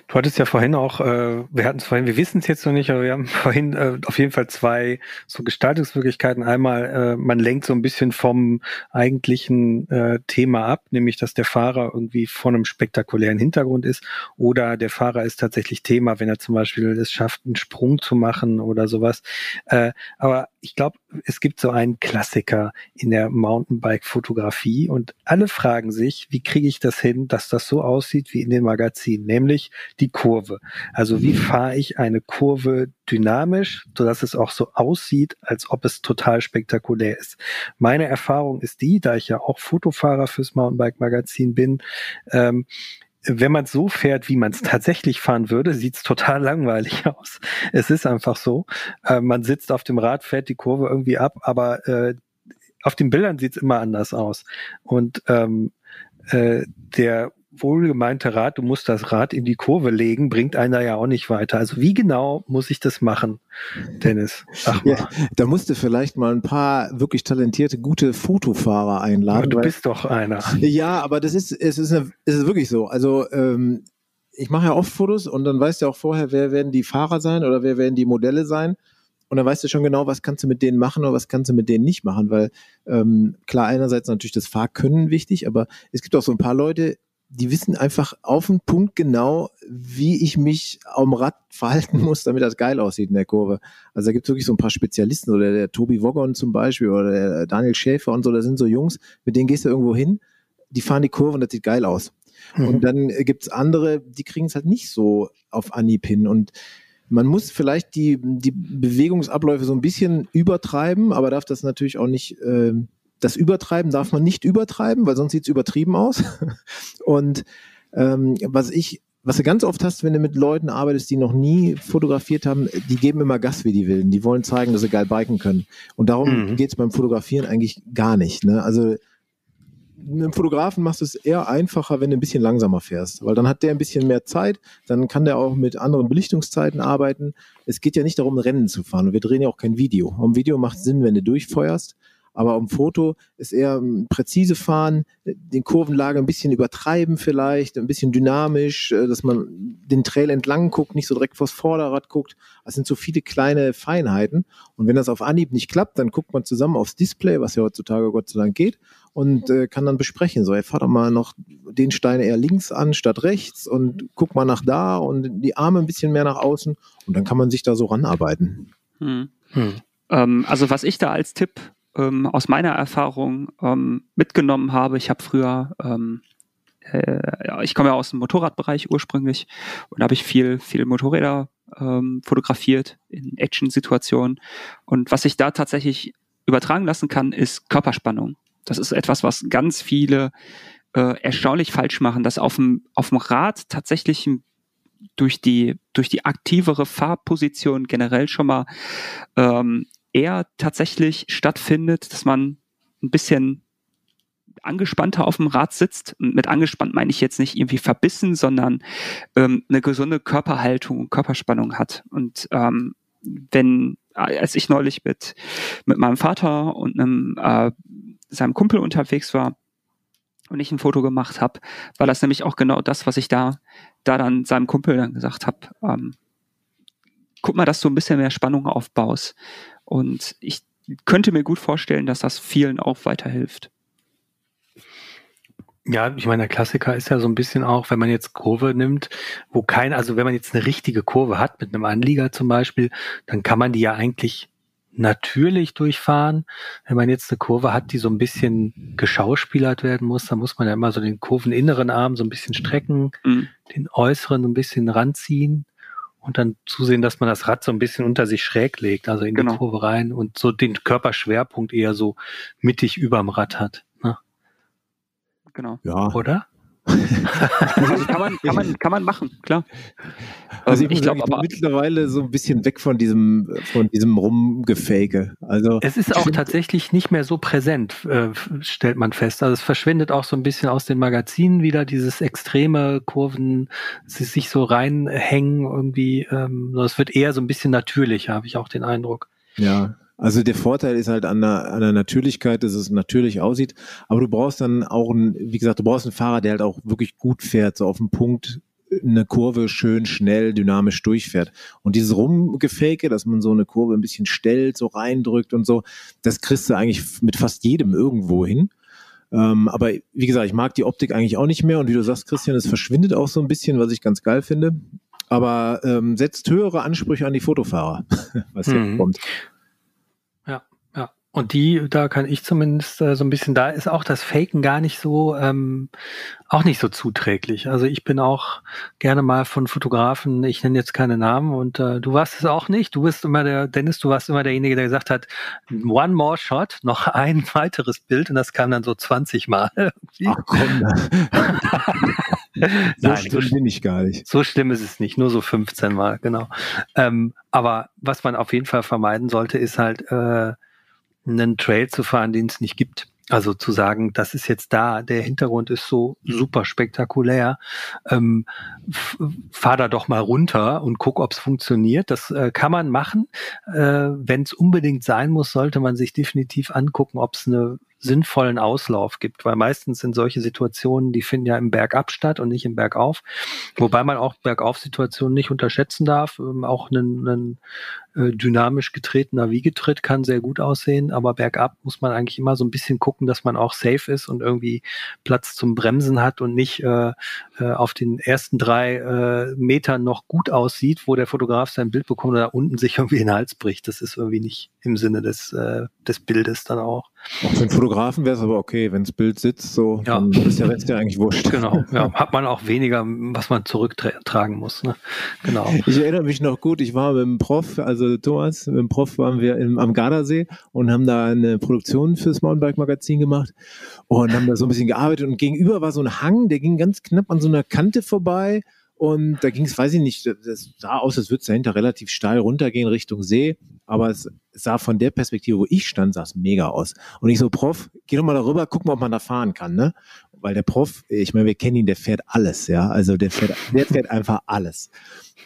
Du hattest ja vorhin auch, äh, wir hatten es vorhin, wir wissen es jetzt noch nicht, aber wir haben vorhin äh, auf jeden Fall zwei so Gestaltungsmöglichkeiten. Einmal, äh, man lenkt so ein bisschen vom eigentlichen äh, Thema ab, nämlich dass der Fahrer irgendwie vor einem spektakulären Hintergrund ist oder der Fahrer ist tatsächlich Thema, wenn er zum Beispiel es schafft, einen Sprung zu machen oder sowas. Äh, aber ich glaube, es gibt so einen Klassiker in der Mountainbike-Fotografie und alle fragen sich, wie kriege ich das hin, dass das so aussieht wie in den Magazinen, nämlich die Kurve. Also wie fahre ich eine Kurve dynamisch, sodass es auch so aussieht, als ob es total spektakulär ist. Meine Erfahrung ist die, da ich ja auch Fotofahrer fürs Mountainbike-Magazin bin, ähm, wenn man so fährt, wie man es tatsächlich fahren würde, sieht es total langweilig aus. Es ist einfach so. Äh, man sitzt auf dem Rad, fährt die Kurve irgendwie ab, aber äh, auf den Bildern sieht es immer anders aus. Und ähm, äh, der wohlgemeinte Rat, du musst das Rad in die Kurve legen, bringt einer ja auch nicht weiter. Also wie genau muss ich das machen, Dennis? Mal. Ja, da musst du vielleicht mal ein paar wirklich talentierte, gute Fotofahrer einladen. Aber du weil, bist doch einer. Ja, aber das ist, es ist, eine, es ist wirklich so. Also ähm, ich mache ja oft Fotos und dann weißt du auch vorher, wer werden die Fahrer sein oder wer werden die Modelle sein. Und dann weißt du schon genau, was kannst du mit denen machen oder was kannst du mit denen nicht machen, weil ähm, klar, einerseits natürlich das Fahrkönnen wichtig, aber es gibt auch so ein paar Leute, die wissen einfach auf den Punkt genau, wie ich mich am Rad verhalten muss, damit das geil aussieht in der Kurve. Also da gibt es wirklich so ein paar Spezialisten, oder der Tobi Woggon zum Beispiel, oder der Daniel Schäfer und so, da sind so Jungs, mit denen gehst du irgendwo hin, die fahren die Kurve und das sieht geil aus. Mhm. Und dann gibt's andere, die kriegen es halt nicht so auf Anhieb hin. Und man muss vielleicht die, die Bewegungsabläufe so ein bisschen übertreiben, aber darf das natürlich auch nicht äh, das Übertreiben darf man nicht übertreiben, weil sonst sieht es übertrieben aus. Und ähm, was ich, was du ganz oft hast, wenn du mit Leuten arbeitest, die noch nie fotografiert haben, die geben immer Gas wie die Willen. Die wollen zeigen, dass sie geil biken können. Und darum mhm. geht es beim Fotografieren eigentlich gar nicht. Ne? Also einem Fotografen machst du es eher einfacher, wenn du ein bisschen langsamer fährst, weil dann hat der ein bisschen mehr Zeit, dann kann der auch mit anderen Belichtungszeiten arbeiten. Es geht ja nicht darum, Rennen zu fahren. Wir drehen ja auch kein Video. Am Video macht Sinn, wenn du durchfeuerst. Aber am Foto ist eher ähm, präzise fahren, den Kurvenlage ein bisschen übertreiben vielleicht, ein bisschen dynamisch, äh, dass man den Trail entlang guckt, nicht so direkt vors Vorderrad guckt. Das sind so viele kleine Feinheiten. Und wenn das auf Anhieb nicht klappt, dann guckt man zusammen aufs Display, was ja heutzutage Gott sei Dank geht, und äh, kann dann besprechen. So, ey, fahr doch mal noch den Stein eher links an statt rechts und guck mal nach da und die Arme ein bisschen mehr nach außen und dann kann man sich da so ranarbeiten. Hm. Hm. Ähm, also was ich da als Tipp ähm, aus meiner Erfahrung ähm, mitgenommen habe. Ich habe früher, ähm, äh, ich komme ja aus dem Motorradbereich ursprünglich und habe ich viel, viel Motorräder ähm, fotografiert in Action-Situationen. Und was ich da tatsächlich übertragen lassen kann, ist Körperspannung. Das ist etwas, was ganz viele äh, erstaunlich falsch machen, dass auf dem, auf dem Rad tatsächlich durch die, durch die aktivere Fahrposition generell schon mal ähm, eher tatsächlich stattfindet, dass man ein bisschen angespannter auf dem Rad sitzt. Und mit angespannt meine ich jetzt nicht irgendwie verbissen, sondern ähm, eine gesunde Körperhaltung und Körperspannung hat. Und ähm, wenn, als ich neulich mit, mit meinem Vater und einem, äh, seinem Kumpel unterwegs war und ich ein Foto gemacht habe, war das nämlich auch genau das, was ich da, da dann seinem Kumpel dann gesagt habe. Ähm, guck mal, dass du ein bisschen mehr Spannung aufbaust. Und ich könnte mir gut vorstellen, dass das vielen auch weiterhilft. Ja, ich meine, der Klassiker ist ja so ein bisschen auch, wenn man jetzt Kurve nimmt, wo kein, also wenn man jetzt eine richtige Kurve hat, mit einem Anlieger zum Beispiel, dann kann man die ja eigentlich natürlich durchfahren. Wenn man jetzt eine Kurve hat, die so ein bisschen geschauspielert werden muss, dann muss man ja immer so den kurveninneren Arm so ein bisschen strecken, mhm. den äußeren so ein bisschen ranziehen und dann zusehen, dass man das Rad so ein bisschen unter sich schräg legt, also in genau. die Kurve rein und so den Körperschwerpunkt eher so mittig überm Rad hat. Ne? Genau. Ja. Oder? Also kann, man, kann, man, kann man machen, klar. Also ich, ich glaube aber mittlerweile so ein bisschen weg von diesem, von diesem Rumgefake. Also es ist auch tatsächlich nicht mehr so präsent, äh, stellt man fest. Also es verschwindet auch so ein bisschen aus den Magazinen wieder, dieses extreme Kurven, sie sich so reinhängen irgendwie. Ähm, es wird eher so ein bisschen natürlicher, habe ich auch den Eindruck. Ja, also der Vorteil ist halt an der, an der Natürlichkeit, dass es natürlich aussieht. Aber du brauchst dann auch, ein, wie gesagt, du brauchst einen Fahrer, der halt auch wirklich gut fährt, so auf dem Punkt eine Kurve schön schnell dynamisch durchfährt. Und dieses Rumgefake, dass man so eine Kurve ein bisschen stellt, so reindrückt und so, das kriegst du eigentlich mit fast jedem irgendwo hin. Ähm, aber wie gesagt, ich mag die Optik eigentlich auch nicht mehr. Und wie du sagst, Christian, es verschwindet auch so ein bisschen, was ich ganz geil finde. Aber ähm, setzt höhere Ansprüche an die Fotofahrer, was hier mhm. kommt. Und die, da kann ich zumindest äh, so ein bisschen, da ist auch das Faken gar nicht so, ähm, auch nicht so zuträglich. Also ich bin auch gerne mal von Fotografen, ich nenne jetzt keine Namen und äh, du warst es auch nicht. Du bist immer der, Dennis, du warst immer derjenige, der gesagt hat, one more shot, noch ein weiteres Bild und das kam dann so 20 Mal. Ach komm. so Nein, schlimm so, bin ich gar nicht. So schlimm ist es nicht, nur so 15 Mal, genau. Ähm, aber was man auf jeden Fall vermeiden sollte, ist halt, äh, einen Trail zu fahren, den es nicht gibt. Also zu sagen, das ist jetzt da, der Hintergrund ist so super spektakulär, ähm, fahr da doch mal runter und guck, ob es funktioniert. Das äh, kann man machen. Äh, Wenn es unbedingt sein muss, sollte man sich definitiv angucken, ob es eine sinnvollen Auslauf gibt, weil meistens sind solche Situationen, die finden ja im Bergab statt und nicht im Bergauf, wobei man auch Bergauf-Situationen nicht unterschätzen darf. Ähm, auch einen, einen äh, dynamisch getretener Wiegetritt kann sehr gut aussehen, aber bergab muss man eigentlich immer so ein bisschen gucken, dass man auch safe ist und irgendwie Platz zum Bremsen hat und nicht äh, äh, auf den ersten drei äh, Metern noch gut aussieht, wo der Fotograf sein Bild bekommt oder unten sich irgendwie den Hals bricht. Das ist irgendwie nicht im Sinne des, äh, des Bildes dann auch. Für den Fotografen wäre es aber okay, wenn das Bild sitzt, so ja. dann ist der Rest ja eigentlich wurscht. Genau, ja, hat man auch weniger, was man zurücktragen muss. Ne? Genau. Ich erinnere mich noch gut, ich war mit dem Prof, also Thomas, mit dem Prof waren wir im, am Gardasee und haben da eine Produktion fürs Mountainbike-Magazin gemacht und haben da so ein bisschen gearbeitet und gegenüber war so ein Hang, der ging ganz knapp an so einer Kante vorbei Und da ging es, weiß ich nicht, das sah aus, als würde es dahinter relativ steil runtergehen Richtung See. Aber es sah von der Perspektive, wo ich stand, sah es mega aus. Und ich so, Prof, geh doch mal darüber, guck mal, ob man da fahren kann, ne? Weil der Prof, ich meine, wir kennen ihn, der fährt alles, ja. Also der fährt, der fährt einfach alles.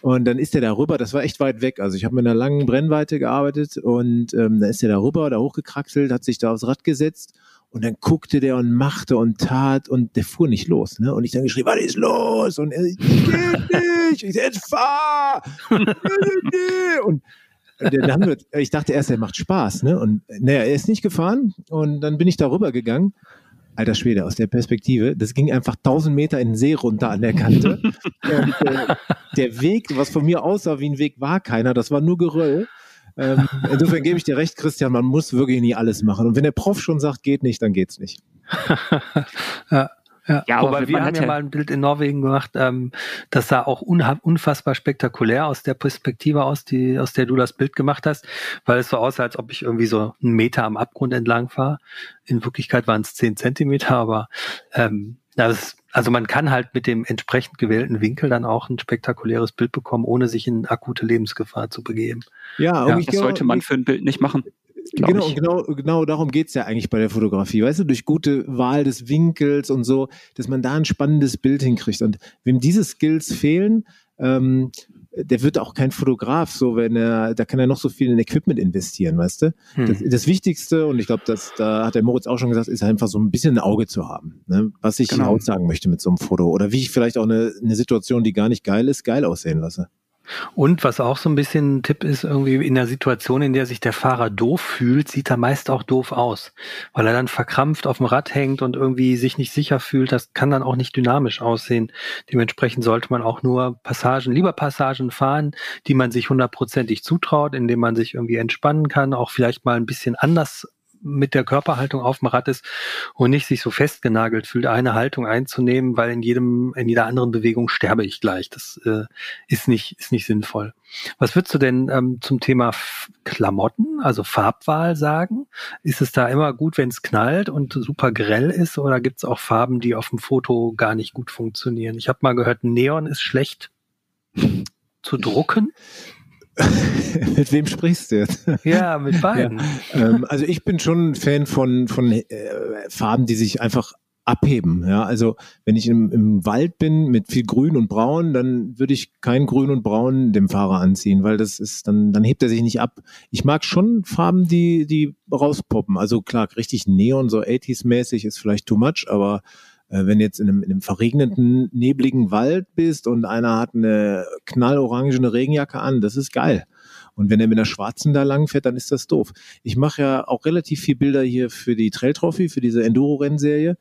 Und dann ist er da rüber, das war echt weit weg. Also ich habe mit einer langen Brennweite gearbeitet und ähm, dann ist er da rüber, da hochgekraxelt, hat sich da aufs Rad gesetzt und dann guckte der und machte und tat und der fuhr nicht los. Ne? Und ich dann geschrieben, was ist los? Und er, ich geht nicht. Ich jetzt fahr. und dann wir, ich dachte erst, er macht Spaß. Ne? Und naja, er ist nicht gefahren. Und dann bin ich da rüber gegangen. Alter Schwede, aus der Perspektive, das ging einfach 1000 Meter in den See runter an der Kante. und, äh, der Weg, was von mir aussah wie ein Weg, war keiner. Das war nur Geröll. Ähm, insofern gebe ich dir recht, Christian, man muss wirklich nie alles machen. Und wenn der Prof schon sagt, geht nicht, dann geht's nicht. ja. Ja, ja aber wir haben ja mal ein Bild in Norwegen gemacht, ähm, das sah auch unfassbar spektakulär aus der Perspektive aus, die, aus der du das Bild gemacht hast, weil es so aussah, als ob ich irgendwie so einen Meter am Abgrund entlang fahre. In Wirklichkeit waren es zehn Zentimeter, aber ähm, das, also man kann halt mit dem entsprechend gewählten Winkel dann auch ein spektakuläres Bild bekommen, ohne sich in akute Lebensgefahr zu begeben. Ja, ja das sollte man für ein Bild nicht machen. Genau, ich. genau, genau darum geht's ja eigentlich bei der Fotografie. Weißt du, durch gute Wahl des Winkels und so, dass man da ein spannendes Bild hinkriegt. Und wem diese Skills fehlen, ähm, der wird auch kein Fotograf, so wenn er, da kann er noch so viel in Equipment investieren, weißt du? Hm. Das, das, Wichtigste, und ich glaube, das, da hat der Moritz auch schon gesagt, ist einfach so ein bisschen ein Auge zu haben, ne? was ich genau. aussagen möchte mit so einem Foto. Oder wie ich vielleicht auch eine, eine Situation, die gar nicht geil ist, geil aussehen lasse. Und was auch so ein bisschen ein Tipp ist, irgendwie in der Situation, in der sich der Fahrer doof fühlt, sieht er meist auch doof aus, weil er dann verkrampft auf dem Rad hängt und irgendwie sich nicht sicher fühlt. Das kann dann auch nicht dynamisch aussehen. Dementsprechend sollte man auch nur Passagen, lieber Passagen fahren, die man sich hundertprozentig zutraut, indem man sich irgendwie entspannen kann, auch vielleicht mal ein bisschen anders mit der Körperhaltung auf dem Rad ist und nicht sich so festgenagelt fühlt, eine Haltung einzunehmen, weil in jedem, in jeder anderen Bewegung sterbe ich gleich. Das äh, ist nicht, ist nicht sinnvoll. Was würdest du denn ähm, zum Thema F Klamotten, also Farbwahl sagen? Ist es da immer gut, wenn es knallt und super grell ist, oder gibt es auch Farben, die auf dem Foto gar nicht gut funktionieren? Ich habe mal gehört, Neon ist schlecht zu drucken. mit wem sprichst du jetzt? Ja, mit beiden. Ja, ähm, also ich bin schon ein Fan von, von äh, Farben, die sich einfach abheben. Ja, also wenn ich im, im Wald bin mit viel Grün und Braun, dann würde ich kein Grün und Braun dem Fahrer anziehen, weil das ist dann dann hebt er sich nicht ab. Ich mag schon Farben, die die rauspoppen. Also klar, richtig Neon so 80s mäßig ist vielleicht too much, aber äh, wenn du jetzt in einem, in einem verregneten, nebligen Wald bist und einer hat eine knallorangene Regenjacke an, das ist geil. Und wenn er mit einer schwarzen da lang fährt, dann ist das doof. Ich mache ja auch relativ viel Bilder hier für die Trail Trophy, für diese Enduro-Rennserie.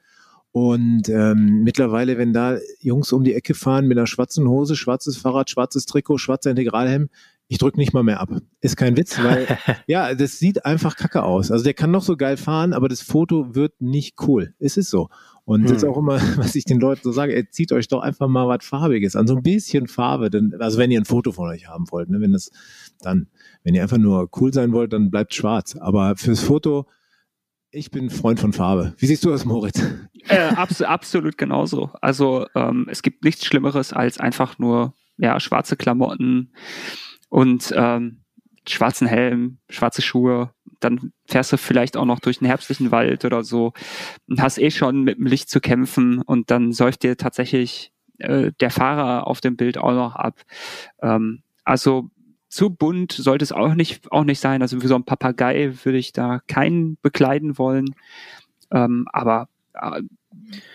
Und ähm, mittlerweile, wenn da Jungs um die Ecke fahren mit einer schwarzen Hose, schwarzes Fahrrad, schwarzes Trikot, schwarzer Integralhelm, ich drücke nicht mal mehr ab. Ist kein Witz, weil ja, das sieht einfach kacke aus. Also der kann noch so geil fahren, aber das Foto wird nicht cool. Es ist so. Und hm. das ist hm. auch immer, was ich den Leuten so sage, ey, zieht euch doch einfach mal was Farbiges an, so ein bisschen Farbe, denn, also wenn ihr ein Foto von euch haben wollt, ne, wenn das dann, wenn ihr einfach nur cool sein wollt, dann bleibt schwarz. Aber fürs Foto, ich bin Freund von Farbe. Wie siehst du das, Moritz? Äh, abs absolut genauso. Also ähm, es gibt nichts Schlimmeres als einfach nur ja, schwarze Klamotten und ähm, schwarzen Helm, schwarze Schuhe, dann fährst du vielleicht auch noch durch den herbstlichen Wald oder so und hast eh schon mit dem Licht zu kämpfen und dann säuft dir tatsächlich äh, der Fahrer auf dem Bild auch noch ab. Ähm, also zu bunt sollte es auch nicht, auch nicht sein. Also wie so ein Papagei würde ich da keinen bekleiden wollen. Ähm, aber äh,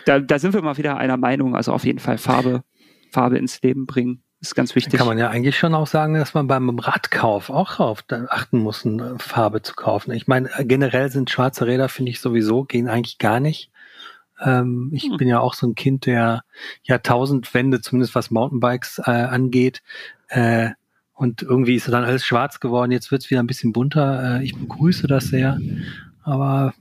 da, da sind wir mal wieder einer Meinung. Also auf jeden Fall Farbe, Farbe ins Leben bringen ist ganz wichtig. Kann man ja eigentlich schon auch sagen, dass man beim Radkauf auch darauf achten muss, eine Farbe zu kaufen. Ich meine, generell sind schwarze Räder, finde ich sowieso, gehen eigentlich gar nicht. Ähm, ich hm. bin ja auch so ein Kind der Jahrtausendwende, zumindest was Mountainbikes äh, angeht. Äh, und irgendwie ist dann alles schwarz geworden. Jetzt wird es wieder ein bisschen bunter. Äh, ich begrüße das sehr. Aber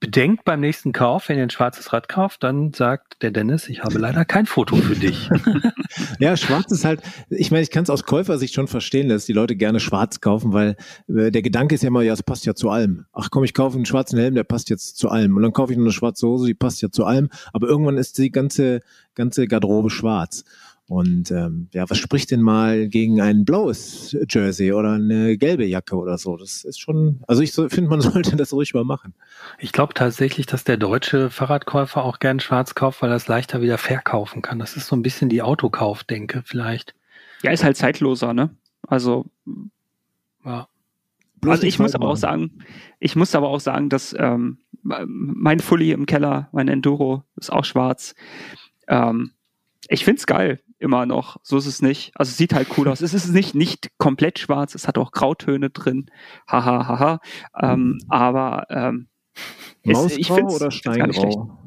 bedenkt beim nächsten Kauf, wenn ihr ein schwarzes Rad kauft, dann sagt der Dennis, ich habe leider kein Foto für dich. ja, schwarz ist halt, ich meine, ich kann es aus Käufersicht schon verstehen, dass die Leute gerne schwarz kaufen, weil äh, der Gedanke ist ja immer, ja, es passt ja zu allem. Ach komm, ich kaufe einen schwarzen Helm, der passt jetzt zu allem. Und dann kaufe ich noch eine schwarze Hose, die passt ja zu allem. Aber irgendwann ist die ganze, ganze Garderobe schwarz. Und ähm, ja, was spricht denn mal gegen ein blaues Jersey oder eine gelbe Jacke oder so? Das ist schon, also ich so, finde, man sollte das ruhig mal machen. Ich glaube tatsächlich, dass der deutsche Fahrradkäufer auch gern schwarz kauft, weil er es leichter wieder verkaufen kann. Das ist so ein bisschen die Autokaufdenke vielleicht. Ja, ist halt zeitloser, ne? Also, Ja. Bloß also ich muss aber auch sagen, ich muss aber auch sagen, dass ähm, mein Fully im Keller, mein Enduro ist auch schwarz. Ähm, ich find's geil, immer noch. So ist es nicht. Also es sieht halt cool aus. Es ist nicht, nicht komplett schwarz, es hat auch Grautöne drin. Haha, haha. Ähm, aber ähm, es- ich find's- oder. Steingrau?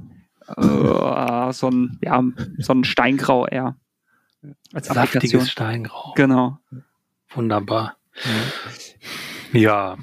äh, so ein, ja, so ein Steingrau eher. Als. Saftiges Steingrau. Genau. Wunderbar. Ja.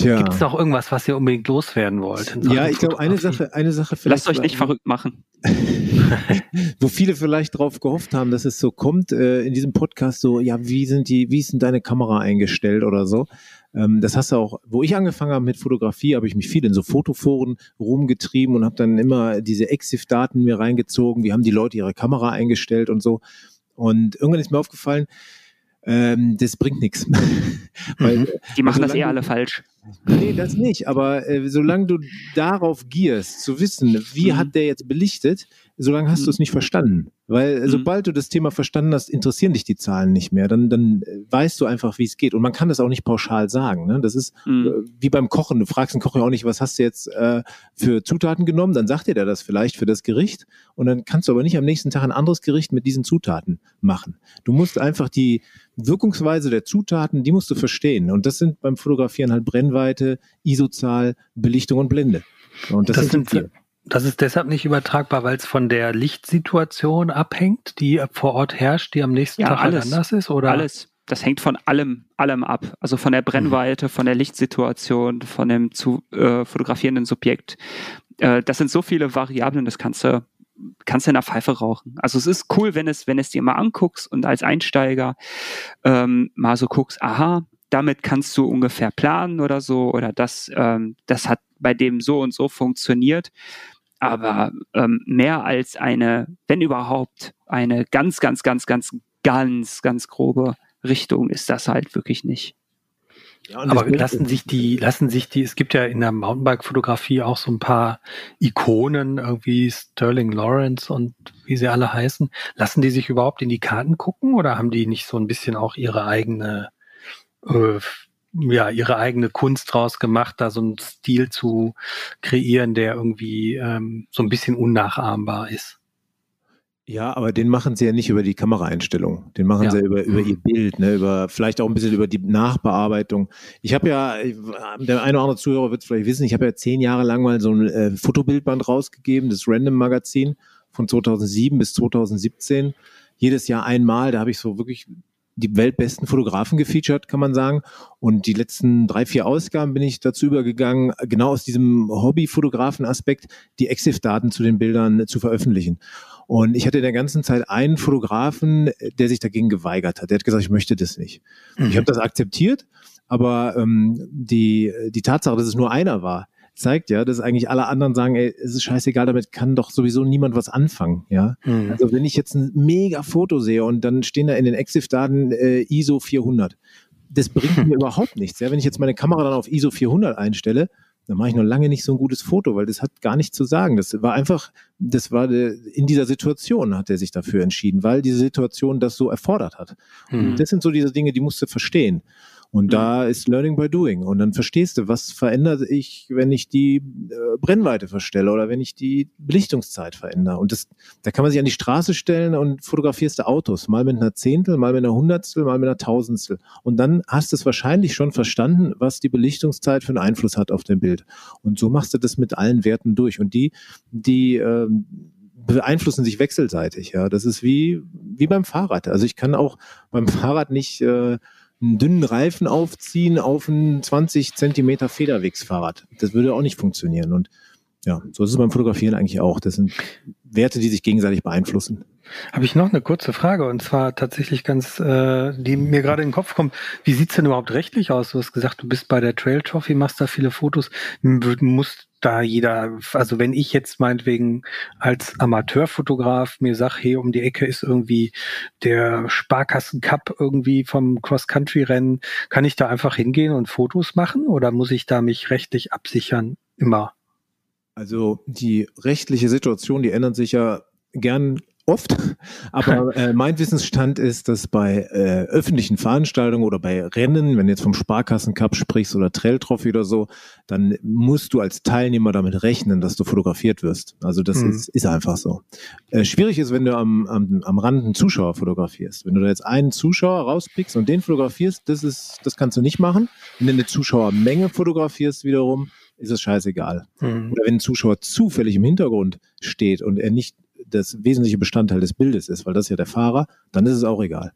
Tja. Gibt es noch irgendwas, was ihr unbedingt loswerden wollt? Ja, ich glaube, eine? Sache, eine Sache vielleicht. Lasst euch nicht verrückt machen. wo viele vielleicht drauf gehofft haben, dass es so kommt äh, in diesem Podcast so, ja, wie sind die, wie ist denn deine Kamera eingestellt oder so. Ähm, das hast du auch, wo ich angefangen habe mit Fotografie, habe ich mich viel in so Fotoforen rumgetrieben und habe dann immer diese EXIF-Daten mir reingezogen, wie haben die Leute ihre Kamera eingestellt und so. Und irgendwann ist mir aufgefallen, ähm, das bringt nichts. Weil Die machen das solange eh alle falsch. Nee, das nicht. Aber äh, solange du darauf gierst, zu wissen, wie Mhm. hat der jetzt belichtet, solange hast du es nicht verstanden. Weil äh, Mhm. sobald du das Thema verstanden hast, interessieren dich die Zahlen nicht mehr. Dann, dann äh, weißt du einfach, wie es geht. Und man kann das auch nicht pauschal sagen. Ne? Das ist Mhm. äh, wie beim Kochen. Du fragst den Koch ja auch nicht, was hast du jetzt äh, für Zutaten genommen? Dann sagt dir der das vielleicht für das Gericht. Und dann kannst du aber nicht am nächsten Tag ein anderes Gericht mit diesen Zutaten machen. Du musst einfach die Wirkungsweise der Zutaten, die musst du verstehen. Und das sind beim Fotografieren halt Brennweite, ISO-Zahl, Belichtung und Blende. Und das, Das sind, sind-. Das ist deshalb nicht übertragbar, weil es von der Lichtsituation abhängt, die vor Ort herrscht, die am nächsten Ja, Tag halt alles. anders ist, oder? Alles. Das hängt von allem, allem ab. Also von der Brennweite, von der Lichtsituation, von dem zu äh, fotografierenden Subjekt. Äh, das sind so viele Variablen, das kannst du, kannst du in der Pfeife rauchen. Also es ist cool, wenn es, wenn es dir mal anguckst und als Einsteiger ähm, mal so guckst, aha, damit kannst du ungefähr planen oder so, oder das, ähm, das hat bei dem so und so funktioniert. Aber ähm, mehr als eine, wenn überhaupt, eine ganz, ganz, ganz, ganz, ganz, ganz grobe Richtung ist das halt wirklich nicht. Ja, und Aber lassen sich die, lassen sich die, es gibt ja in der Mountainbike-Fotografie auch so ein paar Ikonen, irgendwie Sterling Lawrence und wie sie alle heißen. Lassen die sich überhaupt in die Karten gucken oder haben die nicht so ein bisschen auch ihre eigene, äh, ja, ihre eigene Kunst draus gemacht, da so einen Stil zu kreieren, der irgendwie ähm, so ein bisschen unnachahmbar ist? Ja, aber den machen sie ja nicht über die Kameraeinstellung. Den machen Ja. sie ja über, über Mhm. ihr Bild, ne, über vielleicht auch ein bisschen über die Nachbearbeitung. Ich habe ja, der eine oder andere Zuhörer wird es vielleicht wissen, ich habe ja zehn Jahre lang mal so ein äh, Fotobildband rausgegeben, das Random Magazin von 2007 bis 2017. Jedes Jahr einmal, da habe ich so wirklich die weltbesten Fotografen gefeatured, kann man sagen. Und die letzten drei, vier Ausgaben bin ich dazu übergegangen, genau aus diesem Hobby-Fotografen-Aspekt die EXIF-Daten zu den Bildern zu veröffentlichen. Und ich hatte in der ganzen Zeit einen Fotografen, der sich dagegen geweigert hat. Der hat gesagt, ich möchte das nicht. Ich habe das akzeptiert, aber ähm, die, die Tatsache, dass es nur einer war, zeigt ja, dass eigentlich alle anderen sagen, ey, es ist scheißegal, damit kann doch sowieso niemand was anfangen, ja. Mhm. Also wenn ich jetzt ein mega Foto sehe und dann stehen da in den EXIF-Daten äh, ISO 400, das bringt mir überhaupt nichts. Ja? Wenn ich jetzt meine Kamera dann auf ISO 400 einstelle, dann mache ich noch lange nicht so ein gutes Foto, weil das hat gar nichts zu sagen. Das war einfach, das war in dieser Situation hat er sich dafür entschieden, weil diese Situation das so erfordert hat. Mhm. Das sind so diese Dinge, die musst du verstehen. Und da ist Learning by Doing. Und dann verstehst du, was verändert ich, wenn ich die äh, Brennweite verstelle oder wenn ich die Belichtungszeit verändere. Und das, da kann man sich an die Straße stellen und fotografierst du Autos, mal mit einer Zehntel, mal mit einer Hundertstel, mal mit einer Tausendstel. Und dann hast du es wahrscheinlich schon verstanden, was die Belichtungszeit für einen Einfluss hat auf dein Bild. Und so machst du das mit allen Werten durch. Und die, die ähm, beeinflussen sich wechselseitig. Ja, das ist wie wie beim Fahrrad. Also ich kann auch beim Fahrrad nicht äh, einen dünnen Reifen aufziehen auf ein 20 Zentimeter Federwegsfahrrad. Das würde auch nicht funktionieren. Und ja, so ist es beim Fotografieren eigentlich auch. Das sind Werte, die sich gegenseitig beeinflussen. Habe ich noch eine kurze Frage und zwar tatsächlich ganz, äh, die mir gerade in den Kopf kommt. Wie sieht's denn überhaupt rechtlich aus? Du hast gesagt, du bist bei der Trail Trophy, machst da viele Fotos. Muss da jeder, also wenn ich jetzt meinetwegen als Amateurfotograf mir sag, hey, um die Ecke ist irgendwie der Sparkassen Cup irgendwie vom Cross-Country-Rennen, kann ich da einfach hingehen und Fotos machen oder muss ich da mich rechtlich absichern? Immer. Also die rechtliche Situation, die ändert sich ja gern oft, aber äh, mein Wissensstand ist, dass bei äh, öffentlichen Veranstaltungen oder bei Rennen, wenn du jetzt vom Sparkassencup sprichst oder Trail Trophy oder so, dann musst du als Teilnehmer damit rechnen, dass du fotografiert wirst. Also das mhm. ist, ist einfach so. Äh, schwierig ist, wenn du am, am, am Rand einen Zuschauer fotografierst. Wenn du da jetzt einen Zuschauer rauspickst und den fotografierst, das ist, das kannst du nicht machen. Wenn du eine Zuschauermenge fotografierst wiederum, ist es scheißegal. Mhm. Oder wenn ein Zuschauer zufällig im Hintergrund steht und er nicht das wesentliche Bestandteil des Bildes ist, weil das ist ja der Fahrer, dann ist es auch egal.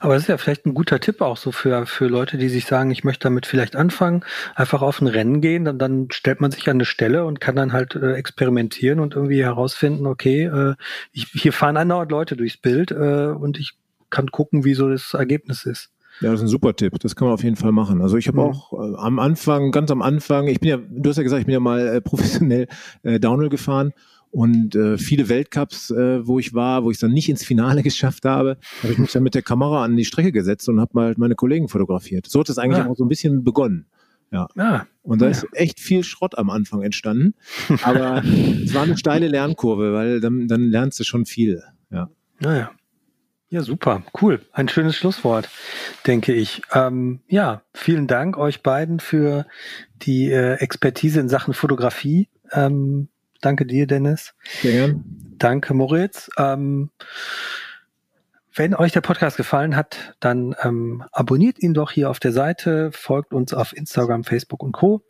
Aber es ist ja vielleicht ein guter Tipp auch so für, für Leute, die sich sagen, ich möchte damit vielleicht anfangen, einfach auf ein Rennen gehen, dann, dann stellt man sich an eine Stelle und kann dann halt äh, experimentieren und irgendwie herausfinden, okay, äh, ich, hier fahren andauernd Leute durchs Bild äh, und ich kann gucken, wie so das Ergebnis ist. Ja, das ist ein super Tipp. Das kann man auf jeden Fall machen. Also ich habe mhm. auch äh, am Anfang, ganz am Anfang, ich bin ja, du hast ja gesagt, ich bin ja mal äh, professionell äh, Downhill gefahren und äh, viele Weltcups, äh, wo ich war, wo ich es dann nicht ins Finale geschafft habe, habe ich mich dann mit der Kamera an die Strecke gesetzt und habe mal meine Kollegen fotografiert. So hat es eigentlich ja. auch so ein bisschen begonnen. Ja. Ah, und da ja. ist echt viel Schrott am Anfang entstanden. Aber es war eine steile Lernkurve, weil dann, dann lernst du schon viel. Ja. Naja. Ja, super, cool. Ein schönes Schlusswort, denke ich. Ähm, ja, vielen Dank euch beiden für die äh, Expertise in Sachen Fotografie. Ähm, danke dir, Dennis. Sehr gern. Danke, Moritz. Ähm, wenn euch der Podcast gefallen hat, dann ähm, abonniert ihn doch hier auf der Seite, folgt uns auf Instagram, Facebook und Co.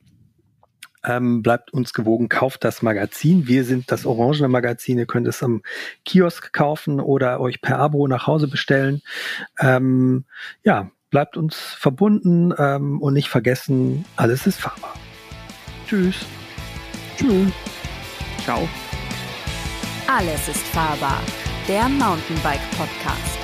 Ähm, bleibt uns gewogen, kauft das Magazin. Wir sind das Orangene Magazin. Ihr könnt es am Kiosk kaufen oder euch per Abo nach Hause bestellen. Ähm, ja, bleibt uns verbunden ähm, und nicht vergessen, alles ist fahrbar. Tschüss. Tschüss. Ciao. Alles ist fahrbar. Der Mountainbike Podcast.